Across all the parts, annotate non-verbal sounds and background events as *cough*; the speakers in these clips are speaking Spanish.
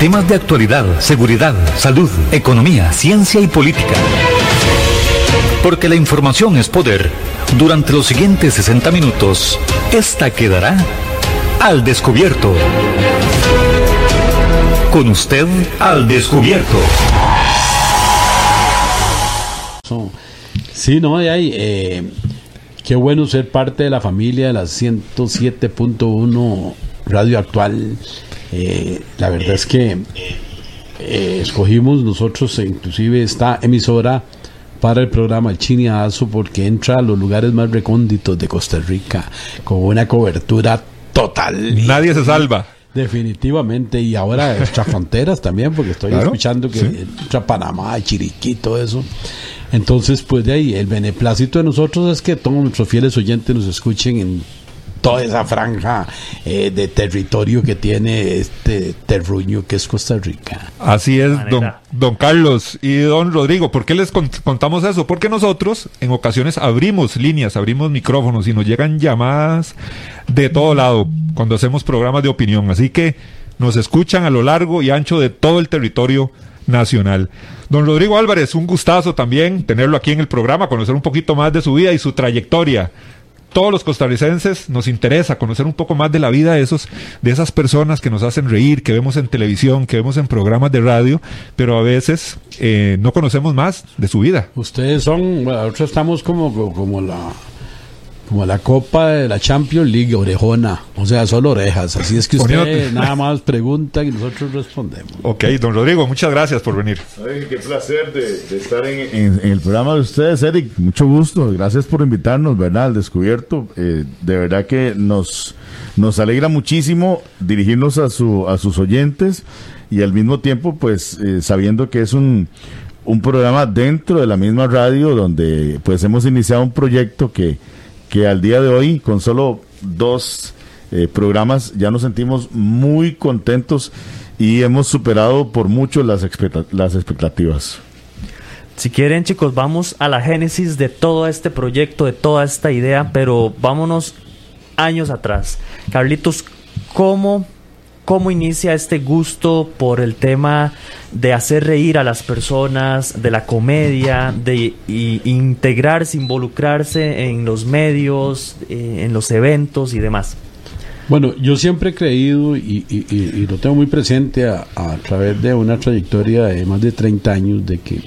Temas de actualidad, seguridad, salud, economía, ciencia y política. Porque la información es poder. Durante los siguientes 60 minutos, esta quedará al descubierto. Con usted al descubierto. Sí, no, hay, eh, qué bueno ser parte de la familia de la 107.1 Radio Actual. Eh, la verdad es que eh, escogimos nosotros, inclusive esta emisora, para el programa El Chineazo porque entra a los lugares más recónditos de Costa Rica con una cobertura total. Nadie se salva. Definitivamente, y ahora *laughs* extra fronteras también, porque estoy escuchando que entra Panamá, Chiriquí, todo eso. Entonces, pues de ahí, el beneplácito de nosotros es que todos nuestros fieles oyentes nos escuchen en toda esa franja eh, de territorio que tiene este terruño que es Costa Rica. Así es, don, don Carlos y don Rodrigo. ¿Por qué les contamos eso? Porque nosotros en ocasiones abrimos líneas, abrimos micrófonos y nos llegan llamadas de todo lado cuando hacemos programas de opinión. Así que nos escuchan a lo largo y ancho de todo el territorio nacional. Don Rodrigo Álvarez, un gustazo también tenerlo aquí en el programa, conocer un poquito más de su vida y su trayectoria todos los costarricenses nos interesa conocer un poco más de la vida de esos de esas personas que nos hacen reír, que vemos en televisión, que vemos en programas de radio, pero a veces eh, no conocemos más de su vida. Ustedes son, nosotros estamos como, como la como la Copa de la Champions League, orejona, o sea, solo orejas. Así es que usted nada más pregunta y nosotros respondemos. Ok, don Rodrigo, muchas gracias por venir. qué placer de, estar en, el programa de ustedes, Eric. Mucho gusto. Gracias por invitarnos, ¿verdad? Al descubierto. Eh, de verdad que nos, nos alegra muchísimo dirigirnos a, su, a sus oyentes y al mismo tiempo, pues, eh, sabiendo que es un un programa dentro de la misma radio donde pues hemos iniciado un proyecto que que al día de hoy, con solo dos eh, programas, ya nos sentimos muy contentos y hemos superado por mucho las, las expectativas. Si quieren chicos, vamos a la génesis de todo este proyecto, de toda esta idea, pero vámonos años atrás. Carlitos, ¿cómo cómo inicia este gusto por el tema de hacer reír a las personas, de la comedia, de integrarse, involucrarse en los medios, eh, en los eventos y demás. Bueno, yo siempre he creído y, lo tengo muy presente a, a, través de una trayectoria de más de 30 años de que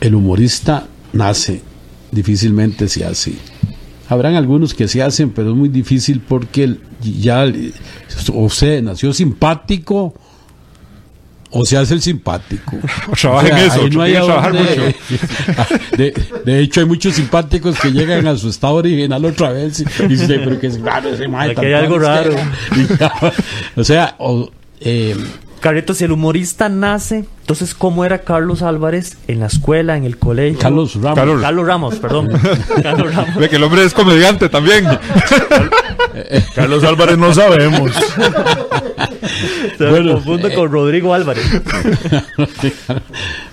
el humorista nace, difícilmente se hace. Habrán algunos que se hacen, pero es muy difícil porque ya o se nació simpático o se hace el simpático. *laughs* Trabaja eso, no hay *laughs* De, hecho, hay muchos simpáticos que llegan a su estado original otra vez y, dicen, pero que es raro ese Que hay algo raro. *laughs* o sea, o, eh, Carreto, si el humorista nace, entonces, ¿cómo era Carlos Álvarez en la escuela, en el colegio? Carlos Ramos. Carlos, Ramos, perdón. *laughs* Carlos Ramos. Ve que el hombre es comediante también. Carlos Álvarez no sabemos. Se bueno, confundo con Rodrigo Álvarez. *laughs*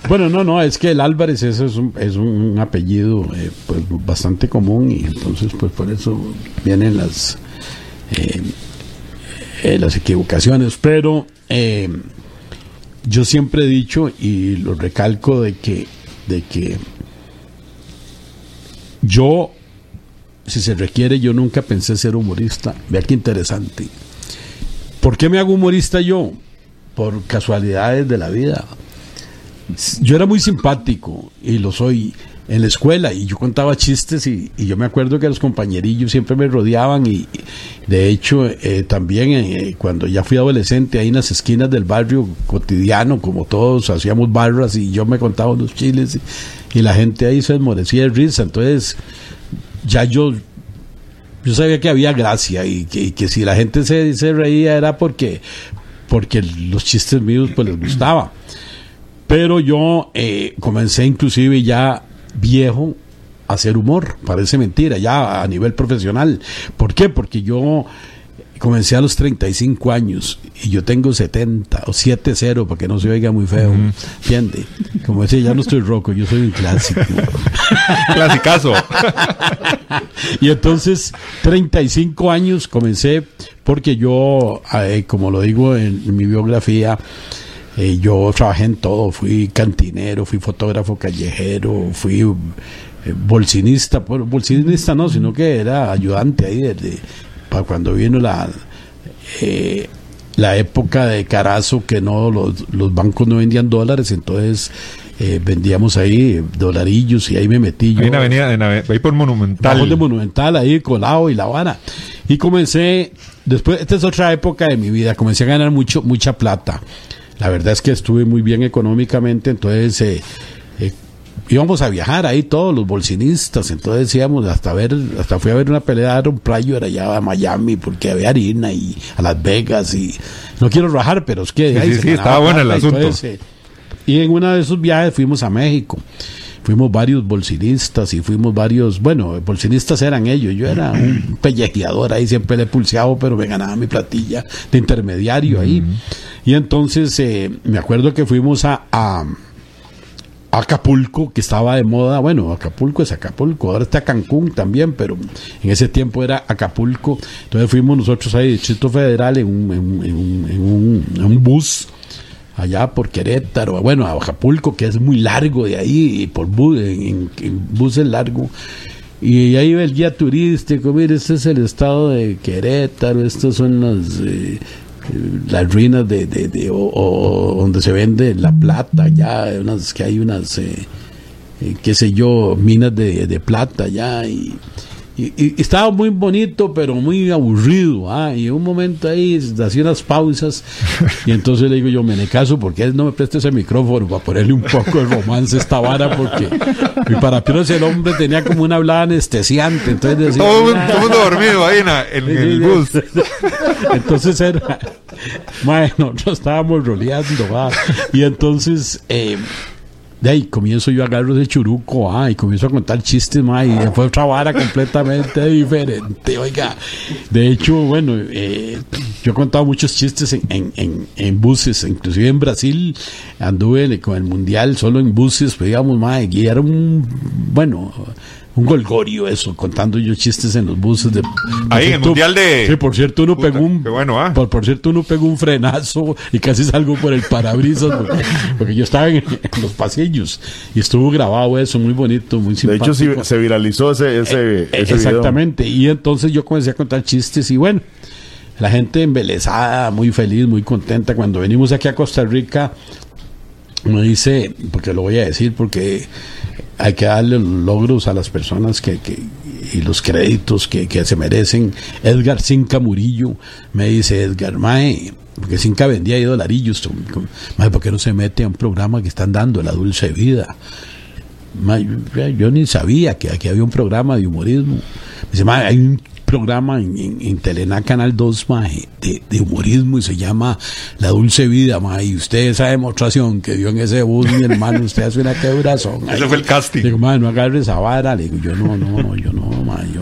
bueno, no, no, es que el Álvarez es un, es un apellido eh, pues, bastante común y entonces, pues por eso vienen las, eh, eh, las equivocaciones. Pero eh, yo siempre he dicho y lo recalco de que, de que yo, si se requiere, yo nunca pensé ser humorista. Vea qué interesante. ¿Por qué me hago humorista yo? Por casualidades de la vida. Yo era muy simpático y lo soy en la escuela y yo contaba chistes y, yo me acuerdo que los compañerillos siempre me rodeaban y, de hecho eh, también eh, cuando ya fui adolescente ahí en las esquinas del barrio cotidiano como todos hacíamos barras y yo me contaba los chiles y, la gente ahí se desmorecía de risa. Entonces ya yo yo sabía que había gracia y que, si la gente se, se reía era porque porque los chistes míos pues les gustaba pero yo eh, comencé inclusive ya viejo hacer humor, parece mentira, ya a nivel profesional. ¿Por qué? Porque yo comencé a los 35 años y yo tengo 70 o 7-0 para que no se oiga muy feo. ¿Entiende? Como decía, ya no estoy roco, yo soy un clásico. *laughs* Clasicazo. *laughs* y entonces, 35 años comencé porque yo, eh, como lo digo en, en mi biografía, eh, yo trabajé en todo, fui cantinero, fui fotógrafo callejero, fui eh, bolsinista, bueno, bolsinista no, sino que era ayudante ahí desde para cuando vino la eh, la época de Carazo que no los, los bancos no vendían dólares, entonces eh, vendíamos ahí dolarillos y ahí me metí yo. Ahí en avenida, en ahí por Monumental. De Monumental, ahí colado y La Habana. Y comencé, después, esta es otra época de mi vida, comencé a ganar mucho, mucha plata. La verdad es que estuve muy bien económicamente, entonces eh, eh, íbamos a viajar ahí todos los bolsinistas, entonces íbamos hasta ver, hasta fui a ver una pelea de un playo allá a Miami porque había harina y a Las Vegas y no quiero rajar, pero es que Sí, ahí sí, estaba bueno el asunto. entonces, eh, y en uno de esos viajes fuimos a México. Fuimos varios bolsinistas y fuimos varios, bueno, bolsinistas eran ellos, yo era un *clears throat* pellejeador ahí, siempre le pulseado, pero me ganaba mi platilla de intermediario ahí. Y entonces eh, me acuerdo que fuimos a, a Acapulco, que estaba de moda, bueno, Acapulco es Acapulco, ahora está Cancún también, pero en ese tiempo era Acapulco. Entonces fuimos nosotros ahí, Distrito Federal, un- en un- en un- en un bus allá por Querétaro, bueno, a Acapulco, que es muy largo de ahí, y por bus, en, largo. Y ahí el guía turístico, mire, este es el estado de Querétaro, estas son las, eh, las ruinas de, de, o donde se vende la plata, ya, unas, que hay unas, eh, eh, qué sé yo, minas de, de plata ya, y, y- y estaba muy bonito, pero muy aburrido. ¿ah? Y en un momento ahí hacía unas pausas. *laughs* Y entonces le digo yo, me caso, porque él no me presta ese micrófono para ponerle un poco de romance a esta vara, porque mi parapiros el hombre tenía como una hablada anestesiante. Entonces decía, Todo el todo el mundo dormido ahí en, el bus. *laughs* entonces era. *laughs* Mae, nosotros estábamos roleando, ¿va? Y entonces. eh, de ahí comienzo yo a agarro de churuco, ah, y comienzo a contar chistes, ma, y fue otra vara completamente diferente, oiga. De hecho, bueno, eh, yo he contado muchos chistes en, en, en, buses, inclusive en Brasil anduve con el mundial solo en buses, pues digamos, ma, y era un, bueno, un golgorio eso, contando yo chistes en los buses de... Ahí, en el Mundial de- Sí, por cierto, uno Puta, pegó un... qué bueno, ah. Por, por cierto, uno pegó un frenazo y casi salgo por el parabrisas porque, porque yo estaba en, en los pasillos y estuvo grabado eso, muy bonito, muy De simpático. hecho, sí, se viralizó ese, ese, Eh, ese video. Exactamente. Y entonces yo comencé a contar chistes y bueno, la gente embelesada, muy feliz, muy contenta. Cuando venimos aquí a Costa Rica, me dice, porque lo voy a decir, porque hay que darle los logros a las personas que, que- y los créditos que, que se merecen. Edgar Cinca Murillo me dice, Edgar, mae, porque Cinca vendía ahí dolarillos. Mae, ¿por qué no se mete a un programa que están dando, La Dulce Vida? Ma, yo, ni sabía que aquí había un programa de humorismo. Me dice, "Ma, hay un programa en, en, Canal 2 ma, de, de humorismo y se llama La Dulce Vida. Ma, y usted esa demostración que dio en ese bus, mi hermano, usted hace una quebrazón. Ese fue el casting. Digo, ma, no agarre esa vara. Le digo, yo no, no, no, yo no, ma, yo,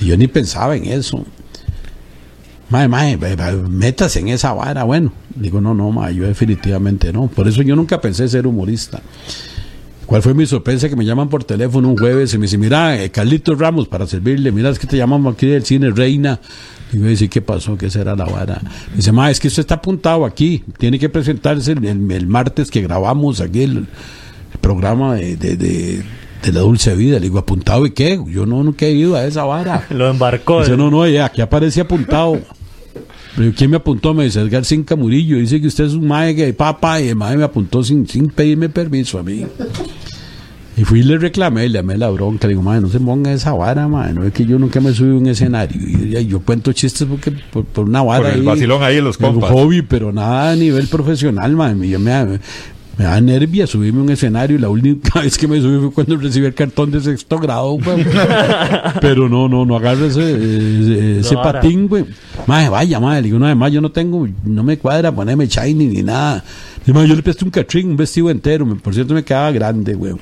yo ni pensaba en eso. Mae, mae, métase en esa vara. Bueno, digo, no, no, mae, yo definitivamente no. Por eso yo nunca pensé ser humorista. ¿Cuál fue mi sorpresa? Que me llaman por teléfono un jueves y me dicen, mira, eh, Carlitos Ramos, para servirle, mira, es que te llamamos aquí del cine Reina. Y yo decía, ¿qué pasó? ¿Qué será la vara? Me dice, ma, es que usted está apuntado aquí, tiene que presentarse el, el- el martes que grabamos aquí el, el programa de, de, de- de la dulce vida. Le digo, ¿apuntado y qué? Yo no, nunca he ido a esa vara. *laughs* Lo embarcó. Dice, no, no, ya, aquí aparece apuntado. Pero ¿quién me apuntó? Me dice Edgar Cinca Murillo. Dice que usted es un mae que papa y el mae me apuntó sin, sin pedirme permiso a mí. Y fui y le reclamé, le llamé la bronca. Le digo, mae, no se ponga esa vara, mae. No es que yo nunca me subí a un escenario. Y, y yo cuento chistes porque por, por una vara. Por el vacilón ahí de los un compas. hobby, pero nada a nivel profesional, mae. Yo me, me da nervia subirme a un escenario. y La única *laughs* vez que me subí fue cuando recibí el cartón de sexto grado, güey. *laughs* Pero no, no, no agarre ese, No, ahora. patín, güey. Mae, vaya, mae. Le digo, no, además yo no tengo, no me cuadra ponerme shiny ni nada. Digo, mae, yo le presté un catrín, un vestido entero. Por cierto, me quedaba grande, güey.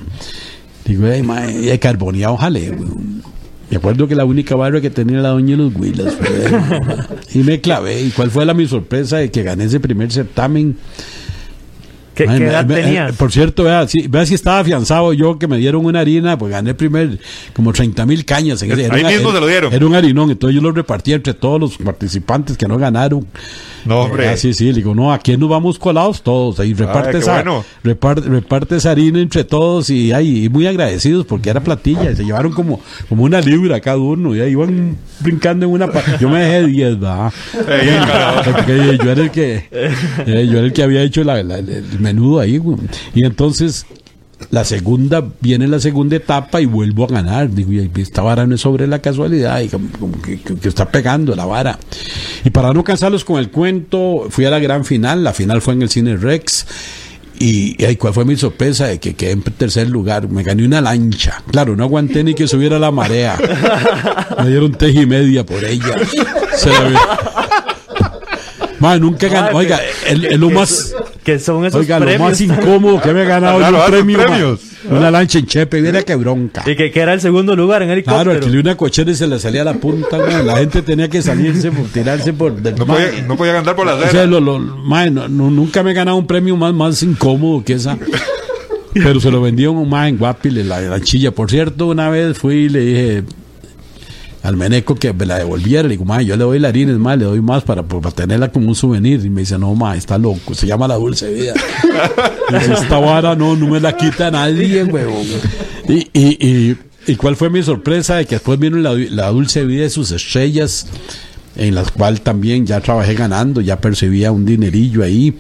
Digo, ay, de carboneado, jale, güey. Me acuerdo que la única barra que tenía la doña de los Huilas. y me clavé. ¿Y cuál fue la mi sorpresa de que gané ese primer certamen? ¿Qué, Ay, qué edad me- tenías? eh, por cierto, vea si, vea si estaba afianzado yo que me dieron una harina, pues gané primer como 30 mil cañas. en ese- era Ahí mismo era- se lo dieron. Era un harinón, entonces yo lo repartí entre todos los participantes que no ganaron. No, hombre. Ah, sí, sí, le digo, no, aquí nos vamos colados todos. Ahí reparte, qué esa, bueno. reparte, reparte esa harina entre todos y, ay, y muy agradecidos porque era platilla. y se llevaron como, como una libra cada uno y ahí iban brincando en una. Yo me dejé 10, ¿verdad? Ey, carajo. *laughs* Porque yo era el que eh, yo era el que había hecho la- la- el menudo ahí y entonces la segunda viene la segunda etapa y vuelvo a ganar. Digo esta vara no es sobre la casualidad. Y como, que, está pegando la vara. Y para no cansarlos con el cuento fui a la gran final. La final fue en el cine Rex. Y, y cuál fue mi sorpresa de que quedé en tercer lugar. Me gané una lancha. Claro no aguanté ni que subiera la marea. Me dieron teja y media por ella Man, nunca gané. Ay, Oiga, el, el lo más. que son esos Oiga, lo más incómodo que me he ganado Claro, yo un premio. premios. Una lancha en Chepe, viera que bronca. y que, que era el segundo lugar en helicóptero Claro, alquilé una cochera y se le salía la punta, man. La gente tenía que salirse por tirarse por. del- No podía, no podía andar por la o sea, acera. lo, lo- man, no- no- nunca me he ganado un premio más, más incómodo que esa. Pero se lo vendió un man en Guapile, la, la chilla. Por cierto, una vez fui y le dije al meneco que me la devolviera. Le digo, man, yo le doy la harina, es más, le doy más para, para tenerla como un souvenir. Y me dice, no, man, está loco. Se llama la dulce vida. Dice, esta vara no, no me la quita nadie, huevón. Y, y, y, y cuál fue mi sorpresa de que después vino la, la dulce vida de sus estrellas, en las cuales también ya trabajé ganando, ya percibía un dinerillo ahí.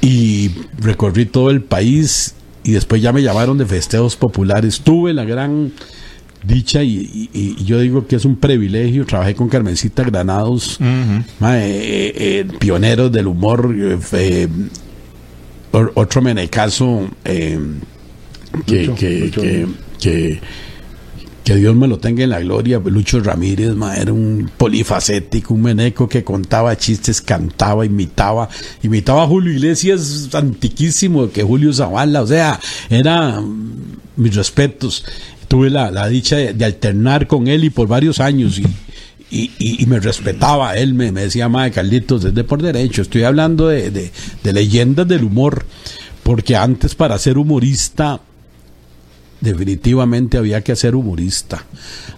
Y recorrí todo el país y después ya me llamaron de festejos populares. Tuve la gran dicha y, y- y yo digo que es un privilegio. Trabajé con Carmencita Granados, eh, eh, pioneros del humor. eh, otro menecazo que, Lucho, que, Lucho. que, que- que Dios me lo tenga en la gloria. Lucho Ramírez ma, era un polifacético, un meneco que contaba chistes, cantaba, imitaba, imitaba a Julio Iglesias antiquísimo que Julio Zavala. O sea, era mm, mis respetos. Tuve la, la dicha de, de alternar con él y por varios años y, y, y- y me respetaba. Él me, me decía, madre Carlitos, desde por derecho. Estoy hablando de, de, de leyendas del humor. Porque antes para ser humorista definitivamente había que ser humorista.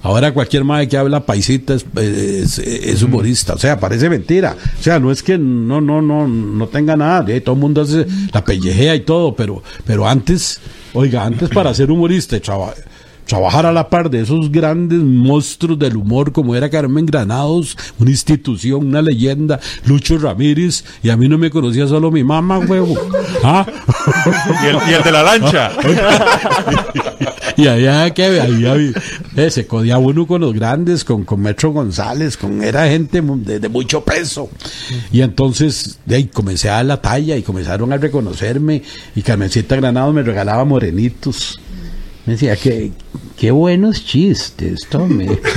Ahora cualquier madre que habla paisita es, es- es humorista. O sea, parece mentira. O sea, no es que no, no, no, no tenga nada. Todo el mundo hace la pellejea y todo, pero, pero antes, oiga, antes para ser humorista traba- trabajar a la par de esos grandes monstruos del humor como era Carmen Granados, una institución, una leyenda, Lucho Ramírez, y a mí no me conocía solo mi mamá, huevo. *laughs* ¿Ah? Y el, y el de la lancha. *laughs* y había que había, eh, se codía uno con los grandes, con, con Metro González, con era gente de, de mucho peso. Y entonces de ahí comencé a dar la talla y comenzaron a reconocerme y Carmencita Granado me regalaba morenitos. Me decía que qué buenos chistes, tome. *laughs*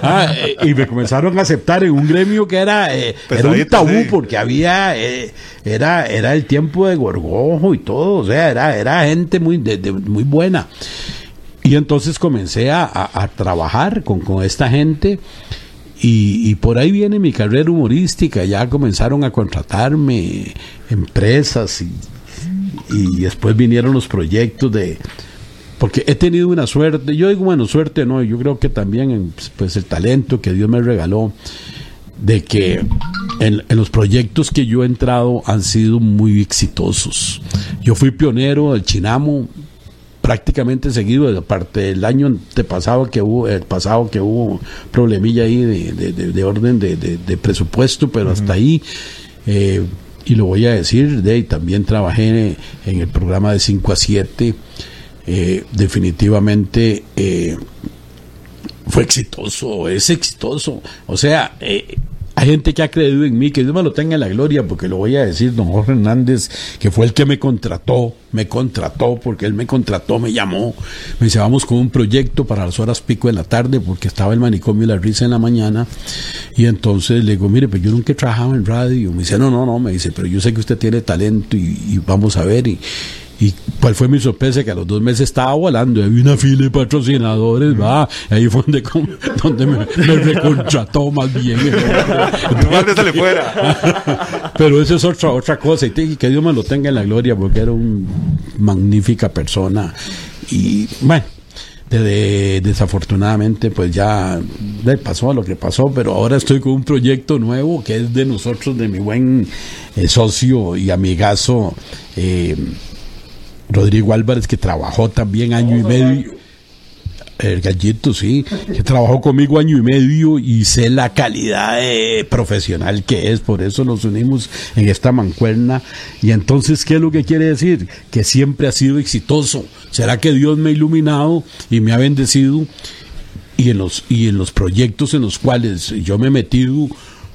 Ah, eh, y me comenzaron a aceptar en un gremio que era, eh, era un tabú sí. porque había eh, era era el tiempo de Gorgojo y todo, o sea, era era gente muy de- de- muy buena. Y entonces comencé a, a- a trabajar con, con esta gente y, y por ahí viene mi carrera humorística, ya comenzaron a contratarme empresas y, y después vinieron los proyectos de porque he tenido una suerte, yo digo bueno, suerte no, yo creo que también en, pues el talento que Dios me regaló de que en, en los proyectos que yo he entrado han sido muy exitosos. Yo fui pionero del Chinamo prácticamente seguido, aparte del año antepasado que hubo, el pasado que hubo problemilla ahí de, de- de- de orden de, presupuesto, pero hasta ahí, eh, y lo voy a decir, de también trabajé en el programa de 5 a 7, eh, definitivamente eh, fue exitoso, es exitoso. O sea, eh, hay gente que ha creído en mí, que Dios me lo tenga en la gloria, porque lo voy a decir, don Jorge Hernández, que fue el que me contrató, me contrató, porque él me contrató, me llamó, me dice, vamos con un proyecto para las horas pico de la tarde, porque estaba el manicomio y la risa en la mañana, y entonces le digo, mire, pues yo nunca he trabajado en radio, me dice, no, no, no, me dice, pero yo sé que usted tiene talento y, y vamos a ver, y, Y cuál fue mi sorpresa que a los dos meses estaba volando, y había una fila de patrocinadores, va, ahí fue donde, *laughs* donde me, me recontrató más bien. *laughs* Fuera. *laughs* Pero eso es otra, otra cosa, y que Dios me lo tenga en la gloria, porque era una magnífica persona. Y bueno, de- de- desafortunadamente, pues ya le pasó lo que pasó, pero ahora estoy con un proyecto nuevo que es de nosotros, de mi buen eh, socio y amigazo eh, Rodrigo Álvarez, que trabajó también año y medio. El gallito, sí, que trabajó conmigo año y medio y sé la calidad eh, profesional que es, por eso nos unimos en esta mancuerna. Y entonces, ¿qué es lo que quiere decir? Que siempre ha sido exitoso. ¿Será que Dios me ha iluminado y me ha bendecido? Y en los, y en los proyectos en los cuales yo me he metido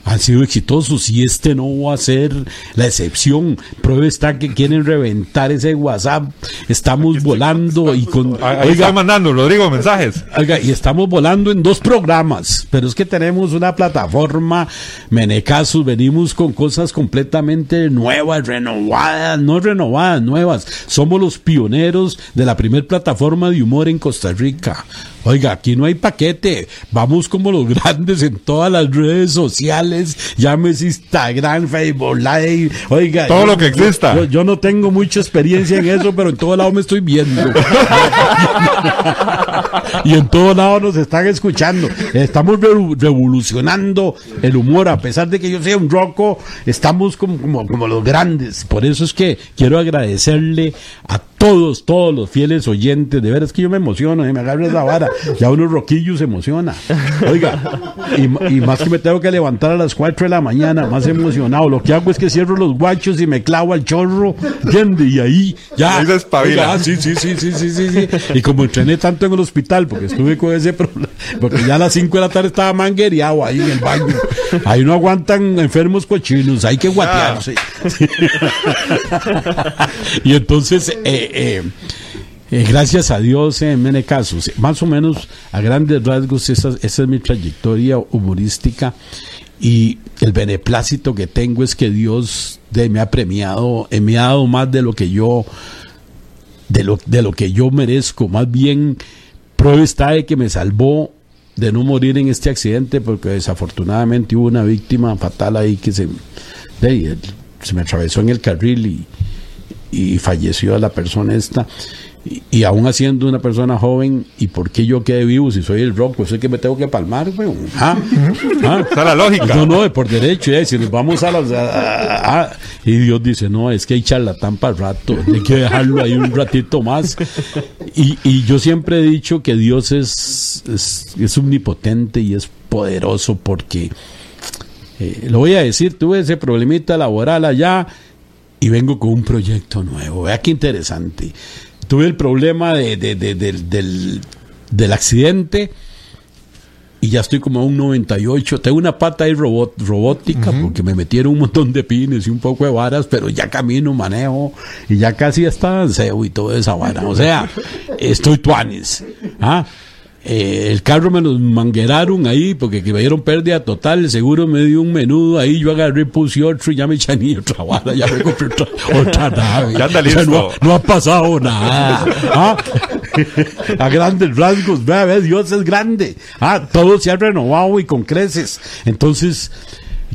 han sido exitosos y este no va a ser la excepción. Prueba está que quieren reventar ese WhatsApp. Estamos volando y con... Ahí Oiga, está mandando, Rodrigo, mensajes. Oiga, y estamos volando en dos programas, pero es que tenemos una plataforma, Menecasos, venimos con cosas completamente nuevas, renovadas, no renovadas, nuevas. Somos los pioneros de la primer plataforma de humor en Costa Rica. Oiga, aquí no hay paquete, vamos como los *laughs* grandes en todas las redes sociales, llámese Instagram, Facebook Live, oiga. Todo yo- lo que exista. Yo, yo no tengo mucha experiencia en eso, pero en todo lado me estoy viendo. *laughs* y en todo lado nos están escuchando. Estamos revo- revolucionando el humor, a pesar de que yo sea un roco, estamos como, como, como los grandes. Por eso es que quiero agradecerle a todos, todos los fieles oyentes. De veras que yo me emociono, eh, me agarra la vara. Ya unos roquillos se emociona. Oiga, y, más que me tengo que levantar a las 4 de la mañana, más emocionado. Lo que hago es que cierro los guachos y me clavo al chorro, ¿entiende? Y ahí ya. Ahí se espabila. Oiga, ah, sí, sí, sí, sí, sí, sí, sí. Y como entrené tanto en el hospital, porque estuve con ese problema, porque ya a las 5 de la tarde estaba manguereado ahí en el baño. Ahí no aguantan enfermos cochinos, hay que guatearse. *laughs* y entonces, eh, eh, eh, gracias a Dios, en Mene casos, más o menos a grandes rasgos, esa, es mi trayectoria humorística. Y el beneplácito que tengo es que Dios me ha premiado, eh, me ha dado más de lo que yo de lo, de lo que yo merezco. Más bien, prueba está de que me salvó de no morir en este accidente, porque desafortunadamente hubo una víctima fatal ahí que se, se me atravesó en el carril y, y falleció la persona esta. Y, y aún siendo una persona joven, ¿y por qué yo quedé vivo si soy el rock? Pues es que me tengo que palmar, weón. ¿Ah? ¿Ah? Está la lógica. No, no, por derecho, eh, si nos vamos a las... a- a- a- y Dios dice, no, es que hay charlatán para rato, hay que dejarlo ahí un ratito más. Y, y yo siempre he dicho que Dios es, es, es omnipotente y es poderoso porque, eh, lo voy a decir, tuve ese problemita laboral allá y vengo con un proyecto nuevo. Vea qué interesante. Tuve el problema de, de- de- del, del, accidente y ya estoy como a un 98. Tengo una pata ahí robot, robótica porque me metieron un montón de pines y un poco de varas, pero ya camino, manejo y ya casi está danceo y toda esa vara. O sea, estoy tuanes. ¿ah? Eh, el carro me los mangueraron ahí porque que me dieron pérdida total. El seguro me dio un menudo ahí. Yo agarré, puse otro y ya me echaní *laughs* otra vara. Ya me compré otra, otra nave. Ya anda O sea, listo. no, no ha pasado nada. ¿ah? A grandes rasgos, vea, vea, Dios es grande. Ah, todo se ha renovado y con creces. Entonces,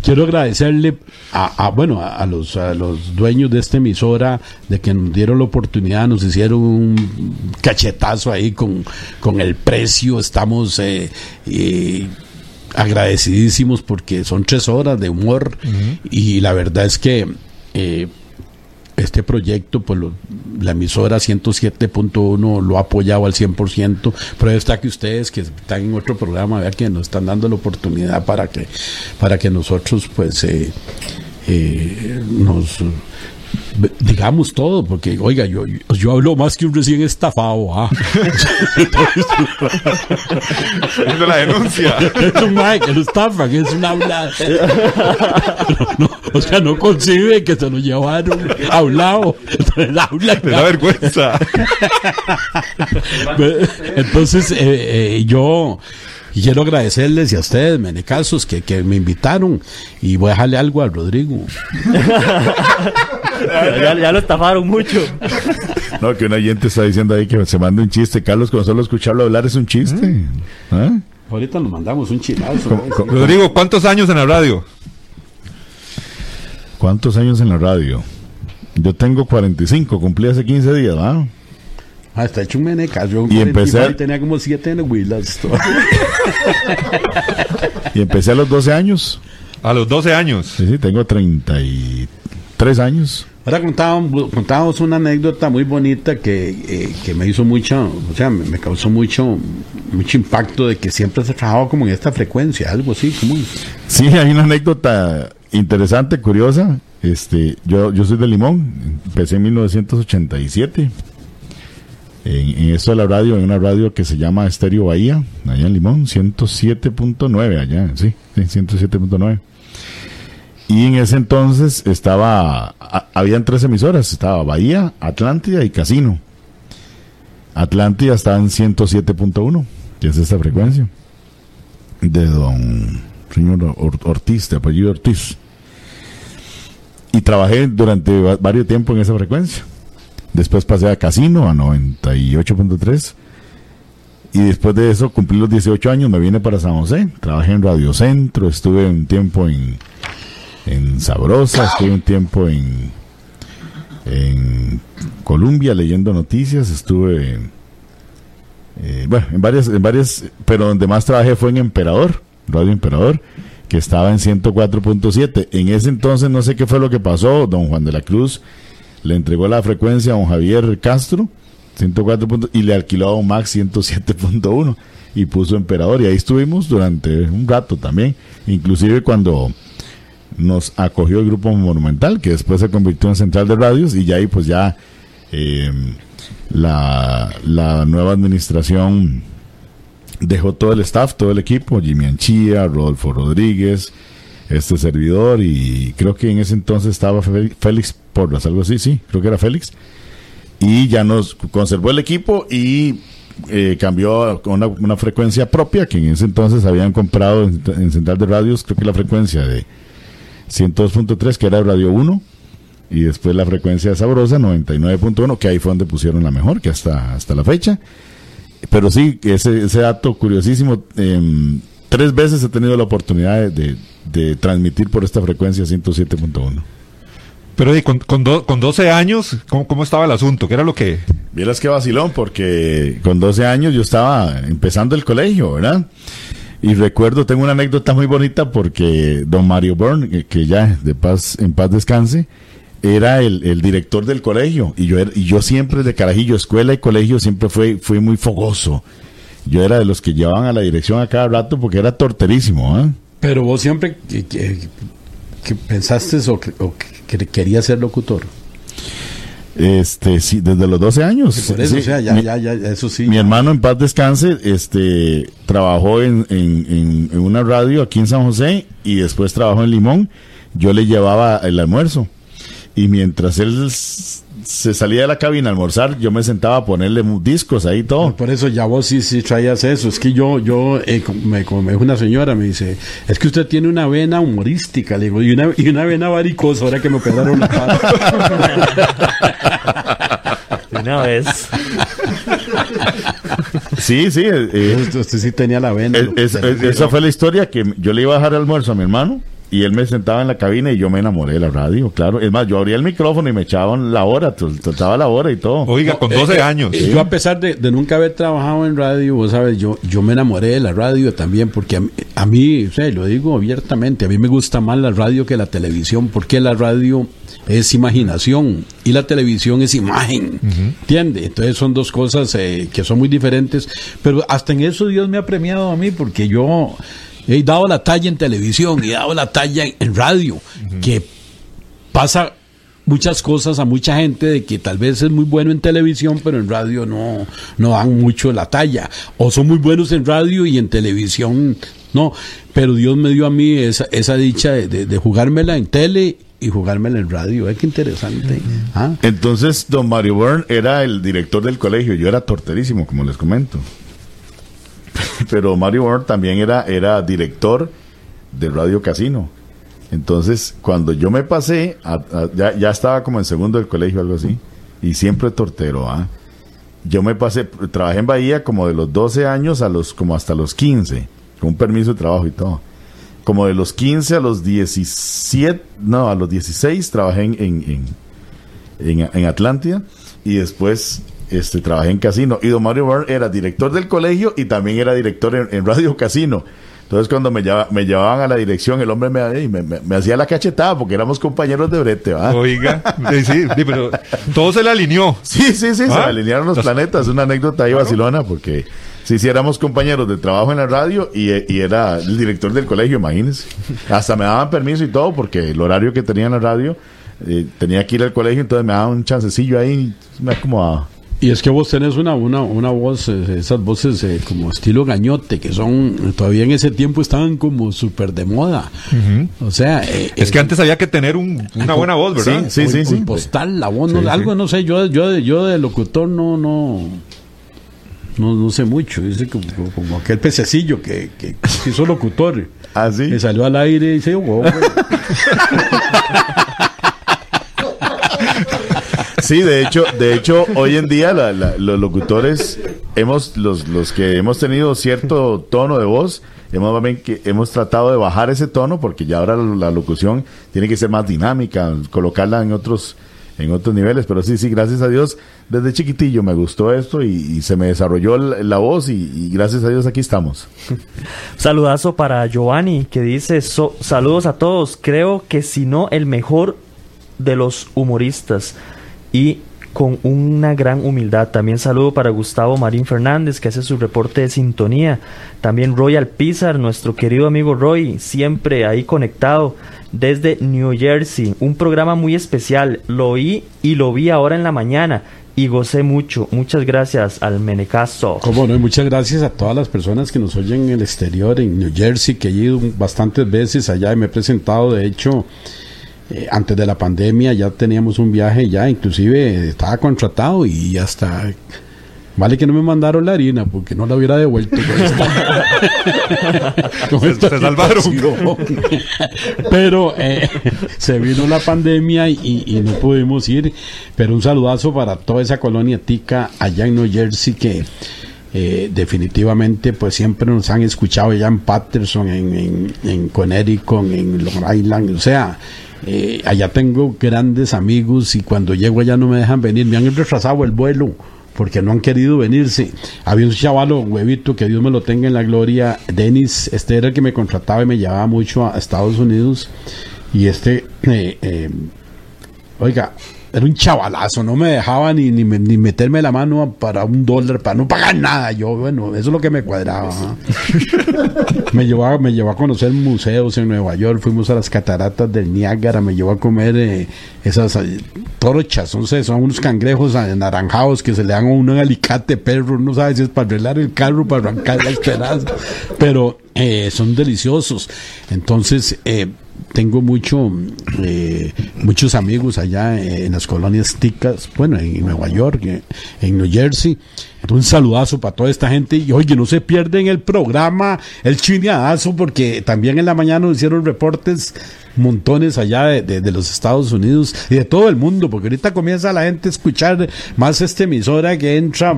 quiero agradecerle a, a, bueno a, a los a los dueños de esta emisora de que nos dieron la oportunidad, nos hicieron un cachetazo ahí con, con el precio. Estamos eh, eh, agradecidísimos porque son tres horas de humor y la verdad es que eh, este proyecto, pues la emisora 107.1 lo ha apoyado al 100%, pero está que ustedes que están en otro programa, vea que nos están dando la oportunidad para que, para que nosotros pues eh, eh, nos digamos todo, porque oiga, yo, yo, hablo más que un recién estafado, ¿ah? Haciendo la denuncia. es un mae que lo estafan, es una habla. No, no, o sea, no concibe que se lo llevaron hablado. Habla da vergüenza. Entonces, eh, eh, yo Y quiero agradecerles y a ustedes, Menecazos, que, que me invitaron. Y voy a dejarle algo al Rodrigo. Ya, ya lo estafaron mucho. *laughs* No, que un oyente está diciendo ahí que se manda un chiste. Carlos, con solo escucharlo hablar es un chiste. ¿Ah? Ahorita nos mandamos un chilazo. Co- Rodrigo, ¿cuántos años en la radio? ¿Cuántos años en la radio? Yo tengo 45, cumplí hace 15 días, ¿va? Ah, está hecho un Menecas. Yo Y empecé- y tenía como siete en Willas. *laughs* Y empecé a los 12 años. A los 12 años. Sí, sí, tengo 33 años. Ahora contábamos, contábamos una anécdota muy bonita que, eh, que me hizo mucho, o sea, me, me causó mucho, mucho impacto de que siempre se trabajaba como en esta frecuencia, algo así, como Sí, hay una anécdota interesante, curiosa. Este, yo, yo soy de Limón, empecé en 1987. En, en esto de la radio, en una radio que se llama Estéreo Bahía, allá en Limón, 107.9, allá, sí, sí 107.9. Y en ese entonces estaba, habían tres emisoras, estaba Bahía, Atlántida y Casino. Atlántida estaba en 107.1, que es esta frecuencia, de don señor Or- Ortiz, de apellido Ortiz. Y trabajé durante va- varios tiempos en esa frecuencia. Después pasé a Casino, a 98.3. Y después de eso, cumplí los 18 años, me vine para San José. Trabajé en Radio Centro, estuve un tiempo en, en Sabrosa, estuve un tiempo en, en Colombia leyendo noticias, estuve eh, bueno, en varias, en varias, pero donde más trabajé fue en Emperador, Radio Emperador, que estaba en 104.7. En ese entonces no sé qué fue lo que pasó, don Juan de la Cruz le entregó la frecuencia a don Javier Castro, 104. punto- y le alquiló a don Max 107.1 y puso Emperador y ahí estuvimos durante un rato también, inclusive cuando nos acogió el grupo Monumental, que después se convirtió en Central de Radios y ya ahí pues ya eh, la, la nueva administración dejó todo el staff, todo el equipo, Jimmy Anchía, Rodolfo Rodríguez, este servidor y creo que en ese entonces estaba Félix Porras, algo así, sí, creo que era Félix. Y ya nos conservó el equipo y eh, cambió una, una frecuencia propia que en ese entonces habían comprado en Central de Radios, creo que la frecuencia de 102.3 que era Radio 1 y después la frecuencia sabrosa 99.1 que ahí fue donde pusieron la mejor que hasta hasta la fecha pero sí ese, ese dato curiosísimo em, tres veces he tenido la oportunidad de, de- de transmitir por esta frecuencia 107.1 Pero y con, con, do- con 12 años, ¿cómo, ¿cómo estaba el asunto? ¿Qué era lo que...? Vieras que vacilón, porque con 12 años yo estaba empezando el colegio, ¿verdad? Y recuerdo, tengo una anécdota muy bonita porque don Mario Byrne, que, ya de paz, en paz descanse, era el, el director del colegio. Y yo, era- y yo siempre de carajillo, escuela y colegio, siempre fue, fui muy fogoso. Yo era de los que llevaban a la dirección a cada rato porque era torterísimo, ¿ah? Pero vos siempre que- que pensaste o, que, o que querías ser locutor. Este, sí, desde los 12 años. Por eso, Sí, o sea, ya, mi- ya, ya, eso sí. Mi hermano en paz descanse, este, trabajó en, en, en- en una radio aquí en San José y después trabajó en Limón. Yo le llevaba el almuerzo y mientras él se salía de la cabina a almorzar, yo me sentaba a ponerle discos ahí y todo. Por eso ya vos sí, sí traías eso. Es que yo, yo eh, me, me una señora, me dice, es que usted tiene una vena humorística, le digo, y una, y una vena varicosa, ahora que me operaron la pata. *laughs* De una vez. Sí, sí, eh, eh, usted, usted sí tenía la vena. es- esa fue la historia que yo le iba a dejar el almuerzo a mi hermano y él me sentaba en la cabina y yo me enamoré de la radio, claro. Es más, yo abría el micrófono y me echaban la hora, tr- trataba la hora y todo. Oiga, con 12 años. Eh, Yo a pesar de, de nunca haber trabajado en radio, vos sabes, yo, yo me enamoré de la radio también, porque a mí, a mí, o sea, lo digo abiertamente, a mí me gusta más la radio que la televisión, porque la radio es imaginación y la televisión es imagen, ¿entiende? Entonces son dos cosas eh, que son muy diferentes, pero hasta en eso Dios me ha premiado a mí, porque yo he dado la talla en televisión y he dado la talla en, radio, que pasa muchas cosas a mucha gente de que tal vez es muy bueno en televisión, pero en radio no, no dan mucho la talla. O son muy buenos en radio y en televisión no. Pero Dios me dio a mí esa, esa dicha de, de- de jugármela en tele y jugármela en radio. Es que interesante. ¿Ah? Entonces, don Mario Byrne era el director del colegio. Yo era torterísimo, como les comento. *laughs* pero Mario Warner también era, era director de Radio Casino. Entonces, cuando yo me pasé, ya, ya estaba como en segundo del colegio, algo así, y siempre tortero, ¿ah? Yo me pasé, trabajé en Bahía como de los 12 años a los, como hasta los 15, con un permiso de trabajo y todo. Como de los 15 a los 17, no, a los 16 trabajé en, en, en, en, en Atlántida y después este, trabajé en Casino. Y don Mario Byrne era director del colegio y también era director en, en Radio Casino. Entonces cuando me, lleva- me llevaban a la dirección, el hombre me, me, me- me hacía la cachetada porque éramos compañeros de brete, ¿va? Oiga, sí, sí, pero todo se le alineó. Sí, sí, sí, se ¿Ah? alinearon los planetas. Una anécdota ahí vacilona porque sí, sí, éramos compañeros de trabajo en la radio y, y era el director del colegio, imagínense. Hasta me daban permiso y todo porque el horario que tenía en la radio eh, tenía que ir al colegio, entonces me daban un chancecillo ahí y me acomodaba. Y es que vos tenés una, una, una voz, eh, esas voces eh, como estilo gañote, que son, todavía en ese tiempo estaban como súper de moda. O sea, eh, Es que antes había que tener un- una buena voz, ¿verdad? Sí, sí, sí, sí. postal, la voz, Sí, algo, no sé, yo, yo, de- yo de locutor no, no, no, no sé mucho. Dice como, como- aquel pececillo que, que, que hizo locutor. *laughs* ¿Ah, sí? Que salió al aire y se ahogó. *laughs* Sí, de hecho, de hecho, hoy en día la- la- los locutores hemos, los, los que hemos tenido cierto tono de voz, hemos hemos tratado de bajar ese tono porque ya ahora la locución tiene que ser más dinámica, colocarla en otros, en otros niveles. Pero sí, sí, gracias a Dios, desde chiquitillo me gustó esto y, y se me desarrolló la, la voz y, y gracias a Dios aquí estamos. *laughs* Saludazo para Giovanni que dice "So- saludos a todos. Creo que si no el mejor de los humoristas y con una gran humildad. También saludo para Gustavo Marín Fernández que hace su reporte de sintonía. También Royal Pizar, nuestro querido amigo Roy, siempre ahí conectado desde New Jersey. Un programa muy especial. Lo oí y lo vi ahora en la mañana y gocé mucho. Muchas gracias al Menecaso. Cómo no, y muchas gracias a todas las personas que nos oyen en el exterior, en New Jersey, que he ido bastantes veces allá y me he presentado, de hecho, eh, antes de la pandemia ya teníamos un viaje ya, inclusive estaba contratado y hasta... Vale que no me mandaron la harina porque no la hubiera devuelto. con esta- *laughs* con Se- esta se salvaron. situación. Pero eh, se vino la pandemia y, y no pudimos ir. Pero un saludazo para toda esa colonia tica allá en New Jersey que eh, definitivamente pues siempre nos han escuchado allá en Patterson, en, en, en Connecticut, en Long Island, o sea, eh, allá tengo grandes amigos y cuando llego allá no me dejan venir, me han retrasado el vuelo porque no han querido venirse. Había un chavalo, huevito, que Dios me lo tenga en la gloria, Dennis, este era el que me contrataba y me llevaba mucho a Estados Unidos. Y este, eh, eh, oiga, era un chavalazo, no me dejaba ni, ni, ni meterme la mano para un dólar, para no pagar nada. Yo, bueno, eso es lo que me cuadraba. *laughs* me, llevó a, me llevó a conocer museos en Nueva York, fuimos a las cataratas del Niágara, me llevó a comer eh, esas eh, torochas, no sé, son unos cangrejos anaranjados que se le dan a uno en alicate, perro, no sabe si es para arreglar el carro, para arrancar las pedazos, pero eh, son deliciosos. Entonces, eh, tengo mucho eh, muchos amigos allá en las colonias ticas, bueno, en Nueva York, eh, en New Jersey. Un saludazo para toda esta gente. Y oye, no se pierden el programa, el chineadazo, porque también en la mañana nos hicieron reportes montones allá de, de- los Estados Unidos y de todo el mundo, porque ahorita comienza la gente a escuchar más esta emisora que entra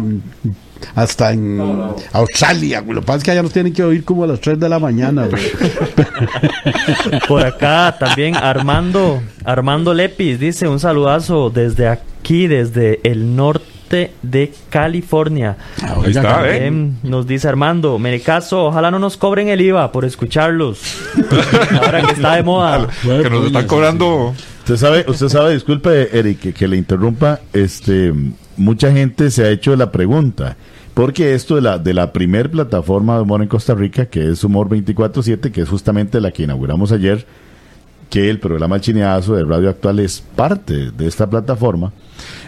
hasta en Australia. Lo que pasa es que allá nos tienen que oír como a las 3 de la mañana. *laughs* Por acá también Armando, Armando Lepis dice un saludazo desde aquí, desde el norte de California. Ah, Ahí está, ¿eh? También nos dice Armando, Merecaso, ojalá no nos cobren el IVA por escucharlos. *laughs* Ahora que está de moda. Bueno, *laughs* que nos están sí, cobrando. Usted sabe, usted sabe, disculpe, Eric, que, le interrumpa, este, mucha gente se ha hecho la pregunta, porque esto de la, de la primer plataforma de humor en Costa Rica, que es Humor 24-7, que es justamente la que inauguramos ayer, que el programa Chineazo de Radio Actual es parte de esta plataforma,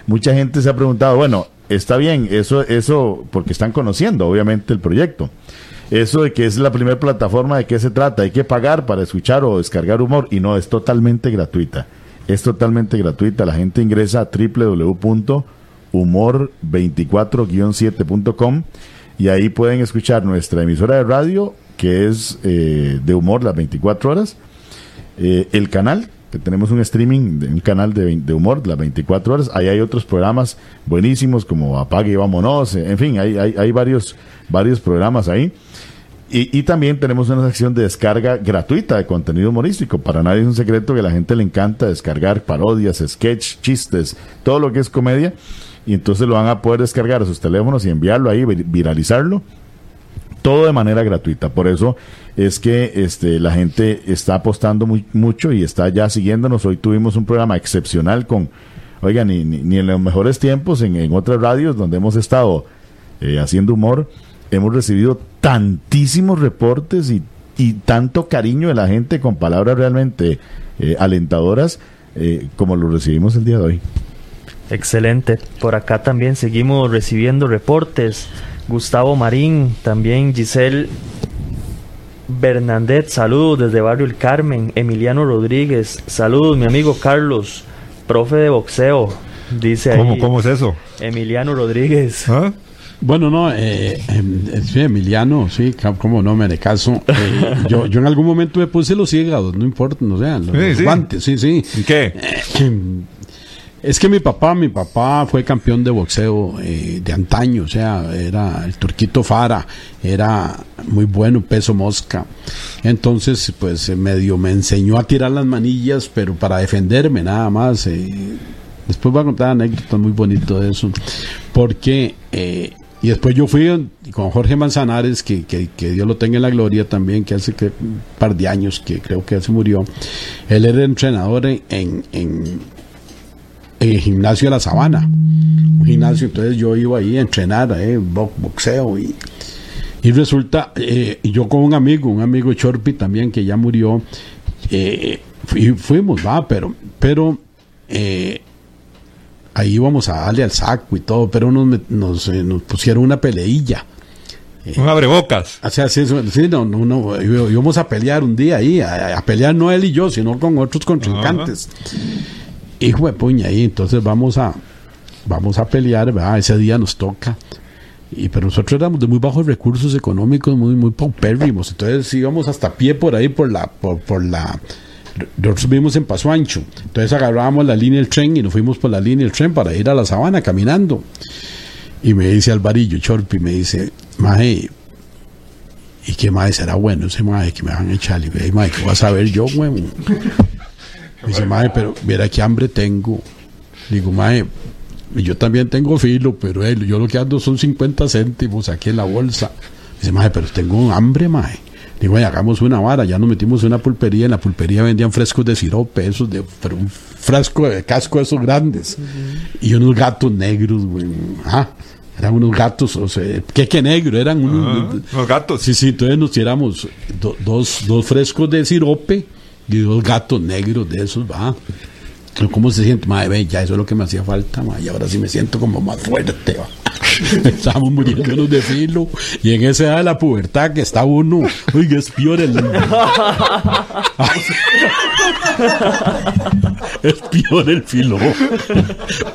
mucha gente se ha preguntado, bueno, está bien, eso, eso, porque están conociendo, obviamente, el proyecto. Eso de que es la primera plataforma, ¿de qué se trata? Hay que pagar para escuchar o descargar humor y no, es totalmente gratuita. Es totalmente gratuita. La gente ingresa a www.humor24-7.com y ahí pueden escuchar nuestra emisora de radio, que es eh, de humor las 24 horas, eh, el canal, que tenemos un streaming, un canal de, de humor las 24 horas, ahí hay otros programas buenísimos como Apague y Vámonos, en fin, hay, hay, hay varios, varios programas ahí. Y, y también tenemos una sección de descarga gratuita de contenido humorístico. Para nadie es un secreto que a la gente le encanta descargar parodias, sketch, chistes, todo lo que es comedia. Y entonces lo van a poder descargar a sus teléfonos y enviarlo ahí, vir- viralizarlo. Todo de manera gratuita. Por eso es que este, la gente está apostando muy- mucho y está ya siguiéndonos. Hoy tuvimos un programa excepcional con, oigan, ni, ni, ni en los mejores tiempos, en, en otras radios donde hemos estado eh, haciendo humor, hemos recibido tantísimos reportes y, y tanto cariño de la gente con palabras realmente eh, alentadoras eh, como lo recibimos el día de hoy. Excelente. Por acá también seguimos recibiendo reportes. Gustavo Marín, también Giselle Bernadette, saludos desde Barrio El Carmen. Emiliano Rodríguez, saludos, mi amigo Carlos, profe de boxeo. Dice ¿Cómo, ahí cómo es eso? Emiliano Rodríguez. ¿Ah? Bueno, no, eh, eh, sí, Emiliano, sí, cómo no, me le caso. Eh, *laughs* yo, yo en algún momento me puse los hígados, no importa, no sean, los, Sí, los sí. guantes, sí, sí. ¿Y qué? Es que mi papá, mi papá fue campeón de boxeo eh, de antaño, o sea, era el turquito Fara, era muy bueno, peso mosca. Entonces, pues eh, medio me enseñó a tirar las manillas, pero para defenderme nada más. eh. Después voy a contar anécdotas muy bonitas de eso, porque eh, y después yo fui con Jorge Manzanares, que, que, Dios lo tenga en la gloria también, que hace un par de años que creo que se murió. Él era entrenador en, en, en el gimnasio de la Sabana. Un gimnasio, entonces yo iba ahí a entrenar, eh, bo- boxeo y, y resulta, eh, y yo con un amigo, un amigo Chorpi también que ya murió, eh, fui- fuimos, va, pero, pero eh, ahí íbamos a darle al saco y todo, pero nos, nos, eh, nos pusieron una peleilla. Un abrebocas. O sea, sí, sí, no, no, no, íbamos a pelear un día ahí, a, a pelear no él y yo, sino con otros contrincantes. Hijo de puña, ahí, entonces vamos a, vamos a pelear, ¿verdad? Ese día nos toca. Y, pero nosotros éramos de muy bajos recursos económicos, muy, muy paupérrimos. Entonces íbamos hasta pie por ahí, por la, por, por la. Nosotros vivimos en Paso Ancho. Entonces agarrábamos la línea del tren y nos fuimos por la línea del tren para ir a la sabana caminando. Y me dice Alvarillo, Chorpi, me dice, Maje, ¿y qué maje será bueno ese maje que me van a echar? Y le digo, maje, ¿qué vas a ver yo, huevo? Me dice, maje, pero mira qué hambre tengo. Digo, maje, yo también tengo filo, pero él, yo lo que ando son 50 céntimos aquí en la bolsa. Me dice, maje, pero tengo hambre, maje. Digo, "Ay, hagamos una vara, ya nos metimos en una pulpería, en la pulpería vendían frescos de sirope, esos de, pero un frasco de casco de esos grandes. Y unos gatos negros, güey. Ajá. Eran unos gatos, o sea, queque negro, eran unos... Ah, Los gatos. Sí, sí, entonces nos tiramos do- dos, dos frescos de sirope y dos gatos negros de esos, va. ¿Cómo se siente? Madre, ya eso es lo que me hacía falta, ma, y ahora sí me siento como más fuerte, va. *laughs* Estábamos muriéndonos de filo. Y en esa edad de la pubertad que está uno, oiga, es peor el. *laughs* es peor el filo.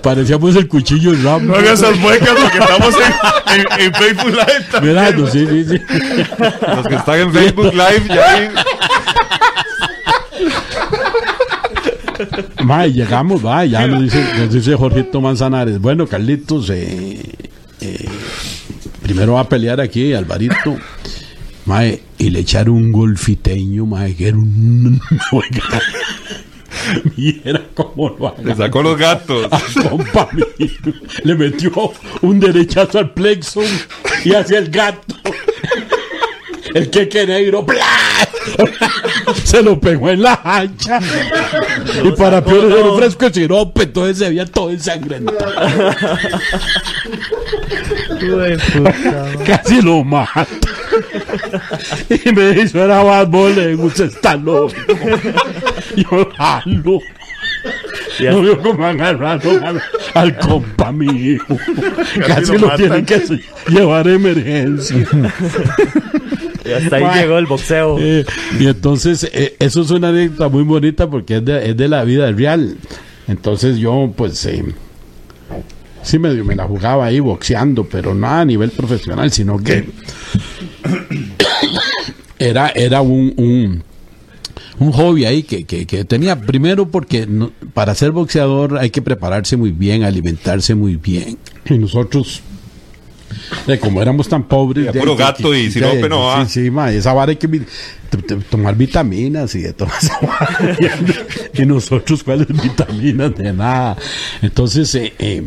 Parecíamos el cuchillo de Rambo. No hagas esas muecas porque estamos en, en- en Facebook Live también. Mirando, sí, sí, sí. Los que están en Facebook Live ya Mae, llegamos, va, ya nos dice, nos dice Jorgito Manzanares. Bueno, Carlitos, eh, eh, primero va a pelear aquí, Alvarito. Mae, y le echaron un golfiteño, mae, que era un. *laughs* Mira cómo lo le haga. sacó los gatos. *laughs* Compa mío, le metió un derechazo al plexo y hacia el gato. El queque negro, ¡plá! *laughs* se lo pegó en la hacha. Y para peor era un fresco de sirope, entonces se veía todo ensangrentado. Casi lo mata. Y me dijo, era Bad Bunny, usted está loco. Yo, jalo. Ya. No veo cómo agarraron al, al compa mío. Casi lo lo matan. tienen que llevar a emergencia. Y hasta ahí llegó el boxeo. Eh, y entonces, eh, eso es una anécdota muy bonita porque es de, es de la vida real. Entonces yo, pues, eh, sí medio me la jugaba ahí boxeando, pero no a nivel profesional, sino que *coughs* era, era un, un, un hobby ahí que, que, que tenía, primero porque no- para ser boxeador hay que prepararse muy bien, alimentarse muy bien. Y nosotros, eh, como éramos tan pobres... De- puro gato y sirope, no, ah. Sí, sí, ma, esa vara hay que tomar vitaminas y de toda esa *laughs* vara. y nosotros, ¿cuáles vitaminas? De nada. Entonces, eh, eh,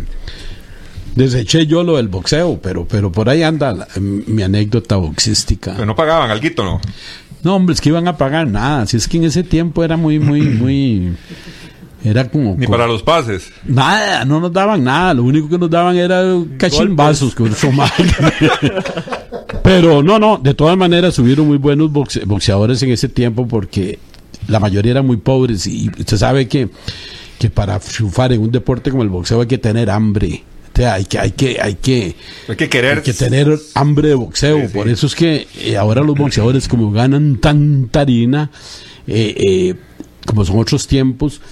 deseché yo lo del boxeo, pero, pero por ahí anda la- mi anécdota boxística. Pero no pagaban alguito, ¿no? No, hombre, es que iban a pagar nada. Si es que en ese tiempo era muy, muy, muy. Era como. Ni como- para los pases. Nada, no nos daban nada. Lo único que nos daban era cachimbazos mal. Pero no, no, de todas maneras hubieron muy buenos boxe- boxeadores en ese tiempo porque la mayoría eran muy pobres y usted sabe que, que para triunfar en un deporte como el boxeo hay que tener hambre. O sea, hay que, hay que, hay que, Hay que querer. hay que tener hambre de boxeo. Sí, sí. Por eso es que eh, ahora los boxeadores, como ganan tanta harina, eh, eh, como son otros tiempos,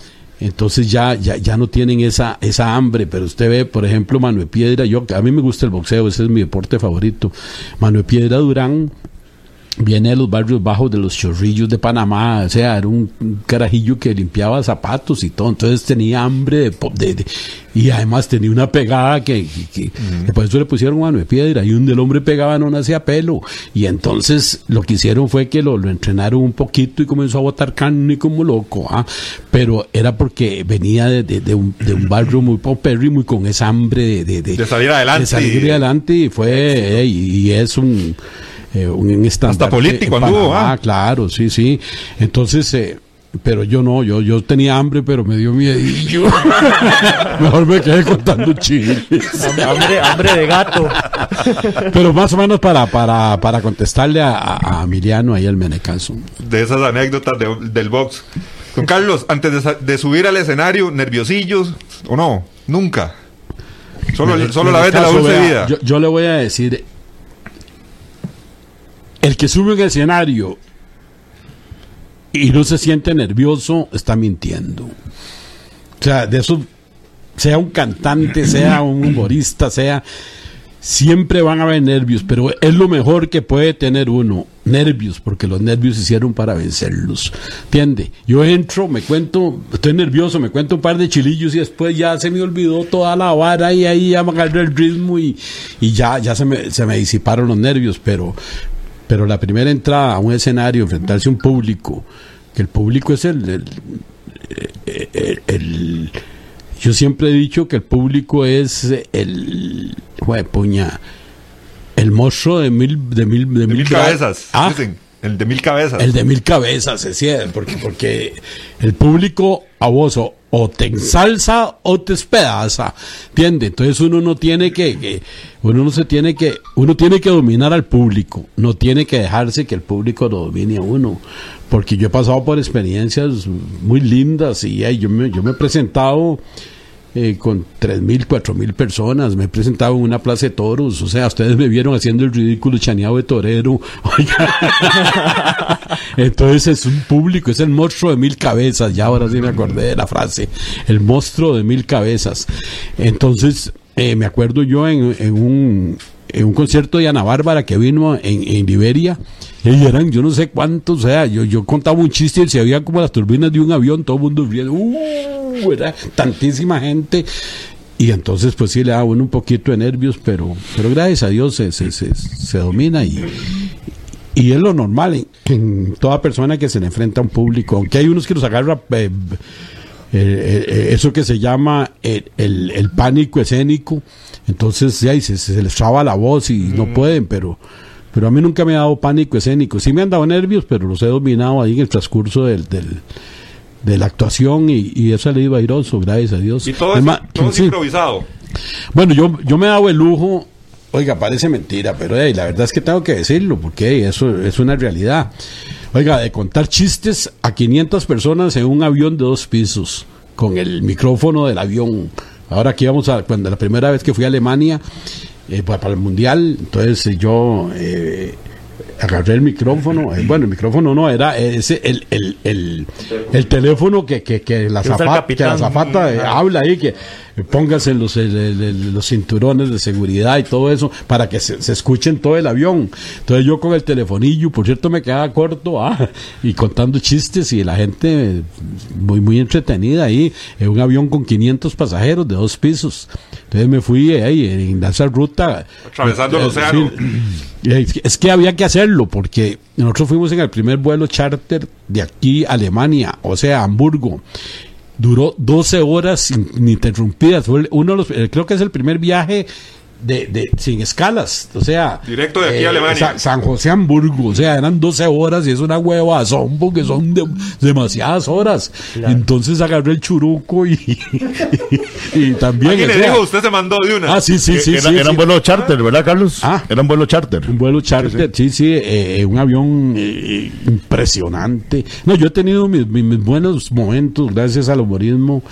entonces ya, ya, ya no tienen esa, esa hambre. Pero usted ve, por ejemplo, Manuel Piedra, yo, a mí me gusta el boxeo, ese es mi deporte favorito. Manuel Piedra Durán viene de los barrios bajos de los chorrillos de Panamá, o sea, era un, un carajillo que limpiaba zapatos y todo, entonces tenía hambre de, de- de- y además tenía una pegada que, que- por eso le pusieron mano de piedra y donde el hombre pegaba no nacía pelo. Y entonces lo que hicieron fue que lo, lo entrenaron un poquito y comenzó a botar carne como loco, ¿ah? pero era porque venía de, de- un, de un barrio muy paupérrimo y con esa hambre de, De salir adelante de salir adelante y fue eh, y, y es un eh, un estandarte Hasta político en anduvo, Panamá, ah. claro, sí, sí. Entonces, eh, pero yo no, yo yo tenía hambre, pero me dio miedillo. *laughs* Mejor me quedé contando chiles. Hambre, hambre de gato. Pero más o menos para, para, para contestarle a, a, a Miriano ahí al Menecaso. de esas anécdotas de- del box. Don Carlos, antes de, subir al escenario, nerviosillos o no, nunca. Solo, solo la vez de la dulce vea, vida. Yo, yo le voy a decir, el que sube un escenario y no se siente nervioso, está mintiendo. O sea, de eso, sea un cantante, sea un humorista, sea, siempre van a haber nervios, pero es lo mejor que puede tener uno, nervios, porque los nervios se hicieron para vencerlos. ¿Entiende? Yo entro, me cuento, estoy nervioso, me cuento un par de chilillos y después ya se me olvidó toda la vara y ahí ya me agarré el ritmo y, ya se, me, se me disiparon los nervios, pero, pero la primera entrada a un escenario, enfrentarse a un público, que el público es el- el, el- el- yo siempre he dicho que el público es el puña el monstruo de mil de mil de, de mil cabezas. Ah, dicen. El de mil cabezas. el de mil cabezas es cierto, porque porque el público a o, te ensalza o te espedaza ¿entiende? entonces uno no tiene que, uno no se tiene que uno tiene que dominar al público no tiene que dejarse que el público lo domine a uno porque yo he pasado por experiencias muy lindas y yo me, yo me he presentado eh, con tres mil, cuatro mil personas. Me he presentado en una plaza de toros. O sea, ustedes me vieron haciendo el ridículo chaneado de torero. *laughs* Entonces es un público, es el monstruo de mil cabezas. Ya ahora sí me acordé de la frase. El monstruo de mil cabezas. Entonces, eh, me acuerdo yo en un, en un concierto de Ana Bárbara que vino en, en Liberia. Y eran yo no sé cuántos, o sea, yo, yo contaba un chiste y se veían como las turbinas de un avión, todo el mundo riendo. ¡Uh! Era tantísima gente. Y entonces, pues sí, le da uno un poquito de nervios, pero, pero gracias a Dios se, se, se, se domina y, y es lo normal en, en toda persona que se le enfrenta a un público, aunque hay unos que los agarra eh, eh, eh, eso que se llama el, el- el pánico escénico, entonces ya, y se, se les traba la voz y no pueden, pero, pero a mí nunca me ha dado pánico escénico, sí me han dado nervios, pero los he dominado ahí en el transcurso del, del- de la actuación y, y eso ha salido airoso, gracias a Dios. y todo, Es todo es sí. improvisado. Bueno, yo, yo me he dado el lujo, oiga, parece mentira, pero hey, la verdad es que tengo que decirlo, porque eso es una realidad. Oiga, de contar chistes a 500 personas en un avión de dos pisos, con el micrófono del avión. Ahora aquí vamos a, cuando la primera vez que fui a Alemania, eh, para el Mundial, entonces yo... eh, agarré el micrófono, eh, bueno, el micrófono no, era ese, el, el, el, el teléfono que, que, que la zafata, que la capitán. zafata eh, habla ahí, que póngase los, los cinturones de seguridad y todo eso para que se, se escuchen todo el avión. Entonces yo con el telefonillo, por cierto me quedaba corto, ah, y contando chistes y la gente muy, muy entretenida ahí, en un avión con 500 pasajeros de dos pisos. Entonces me fui eh, ahí en esa ruta. Atravesando el océano. *clears throat* es que- había que hacerlo porque nosotros fuimos en el primer vuelo charter de aquí a Alemania, o sea, a Hamburgo. Duró 12 horas in- ininterrumpidas. Fue uno de los, eh, creo que es el primer viaje de, de- sin escalas. O sea, eh, Directo de aquí a Alemania. Sa- San José Hamburgo. O sea, eran 12 horas y es una hueva zombo que son de- demasiadas horas. Entonces agarré el churuco y, y, y también. ¿Quién o le dijo? Usted se mandó de una. ah, sí, sí, sí. era, sí, era sí. un vuelo charter, ¿verdad, Carlos? Ah. Era un vuelo charter. Un vuelo charter, sí, sí, eh, un avión eh, impresionante. No, yo he tenido mis, mis- mis buenos momentos gracias al humorismo.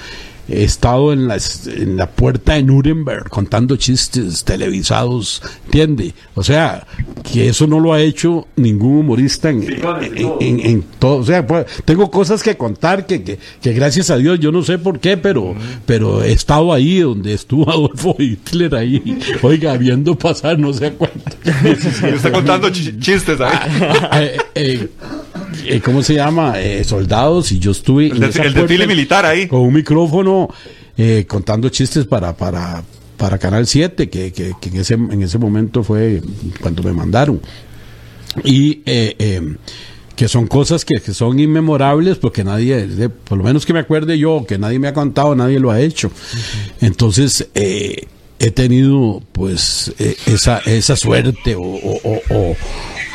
He estado en, las, en la puerta de Nuremberg contando chistes televisados, ¿entiende? O sea, que eso no lo ha hecho ningún humorista en, en, en- en todo. O sea, pues, tengo cosas que contar que, que, que gracias a Dios, yo no sé por qué, pero, pero he estado ahí donde estuvo *laughs* Adolfo Hitler ahí, oiga, viendo pasar no sé cuánto. *laughs* Usted contando chi- chistes ahí. eh, eh, eh, ¿cómo se llama? Eh, soldados y yo estuve El, de- el desfile militar ahí. con un micrófono eh, contando chistes para para para Canal 7 que, que, que en ese en ese momento fue cuando me mandaron y eh, que son cosas que, que son inmemorables porque nadie, por lo menos que me acuerde yo, que nadie me ha contado, nadie lo ha hecho. Entonces, eh, he tenido pues eh, esa, esa suerte o, o, o-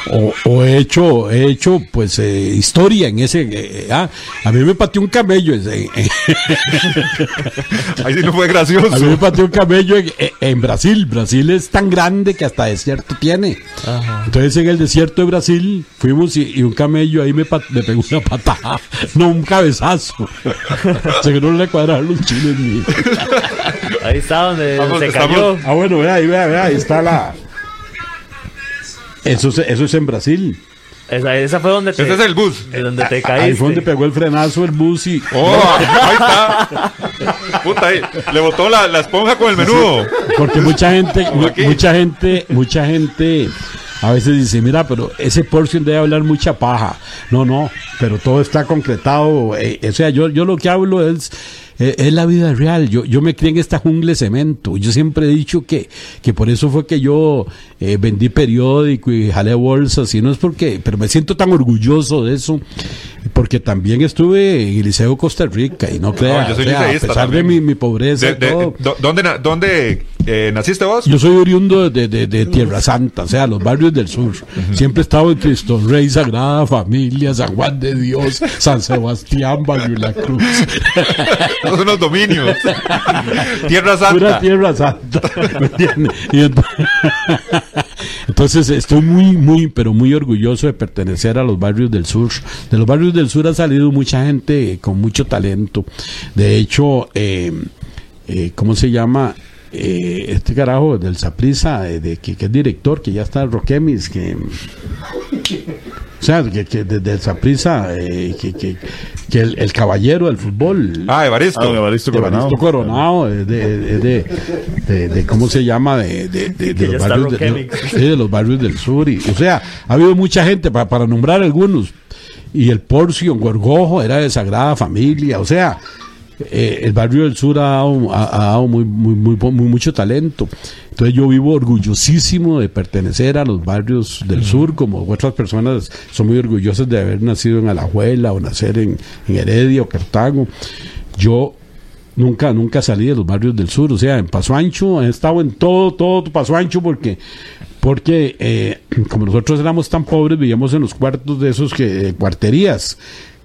o- he hecho, he hecho pues eh, historia en ese... eh, ah, a mí me pateó un camello. en- *laughs* Ahí sí no fue gracioso. a mí me pateó un camello en, en- en Brasil. Brasil es tan grande que hasta desierto tiene. Entonces en el desierto de Brasil fuimos y, y un camello ahí me, pat- me pegó una patada, *laughs* no un cabezazo. *laughs* o sea que no le cuadraron los chiles. Ahí está donde Vamos, se estamos- cayó. Ah, bueno, vea, ahí, vea, vea, ahí está la. Eso, es- eso es en Brasil. Esa, esa fue donde te, Ese es el bus. eh, donde te Ahí caíste. fue donde pegó el frenazo el bus y. Oh, ahí está. Puta, ahí. Le botó la, la esponja con el menudo. Porque mucha gente, mucha gente, mucha gente a veces dice, mira, pero ese porción debe hablar mucha paja. No, no, pero todo está concretado. eh, o sea, yo, yo lo que hablo es, eh, es la vida real. Yo, yo me crié en esta jungla de cemento. Yo siempre he dicho que, que por eso fue que yo eh, vendí periódico y jalé bolsas. Y no es porque, pero me siento tan orgulloso de eso. Porque también estuve en el Liceo Costa Rica y no crea, yo soy o sea, a de mi, mi pobreza De- y de- todo, do- ¿Dónde, dónde eh, naciste vos? yo soy oriundo de, de- de Tierra Santa, o sea, los barrios del sur. Siempre he estado en Cristo Rey, Sagrada Familia, San Juan de Dios, San Sebastián, Barrio La Cruz. *laughs* Son unos dominios. *laughs* Tierra Pura Santa. Tierra Santa. ¿me entiendes? Y ent- *laughs* Entonces estoy muy, muy, pero muy orgulloso de pertenecer a los barrios del sur. De los barrios del sur ha salido mucha gente con mucho talento. De hecho, eh, eh, ¿cómo se llama? Eh, este carajo del Saprisa, eh, de, que, que es director, que ya está Roquemis, que... O sea, que, que desde el Saprisa, eh, que, que, que el, el caballero del fútbol, Ah, Evaristo. Ah, Evaristo Coronado. Evaristo Coronado, de, de, de, de- de- ¿cómo se llama? De, de, de- de Que ya los barrios sí, de los barrios del sur. Y, o sea, ha habido mucha gente, para, para nombrar algunos. Y el Porcio, Gorgojo, era de Sagrada Familia. O sea, eh, el barrio del sur ha dado, ha- ha dado muy, muy, muy, muy mucho talento. Entonces yo vivo orgullosísimo de pertenecer a los barrios del sur, como otras personas son muy orgullosas de haber nacido en Alajuela o nacer en, en Heredia o Cartago. Yo nunca, nunca salí de los barrios del sur, o sea, en Paso Ancho, he estado en todo, todo Paso Ancho porque, porque eh, como nosotros éramos tan pobres, vivíamos en los cuartos de esos que, eh, cuarterías,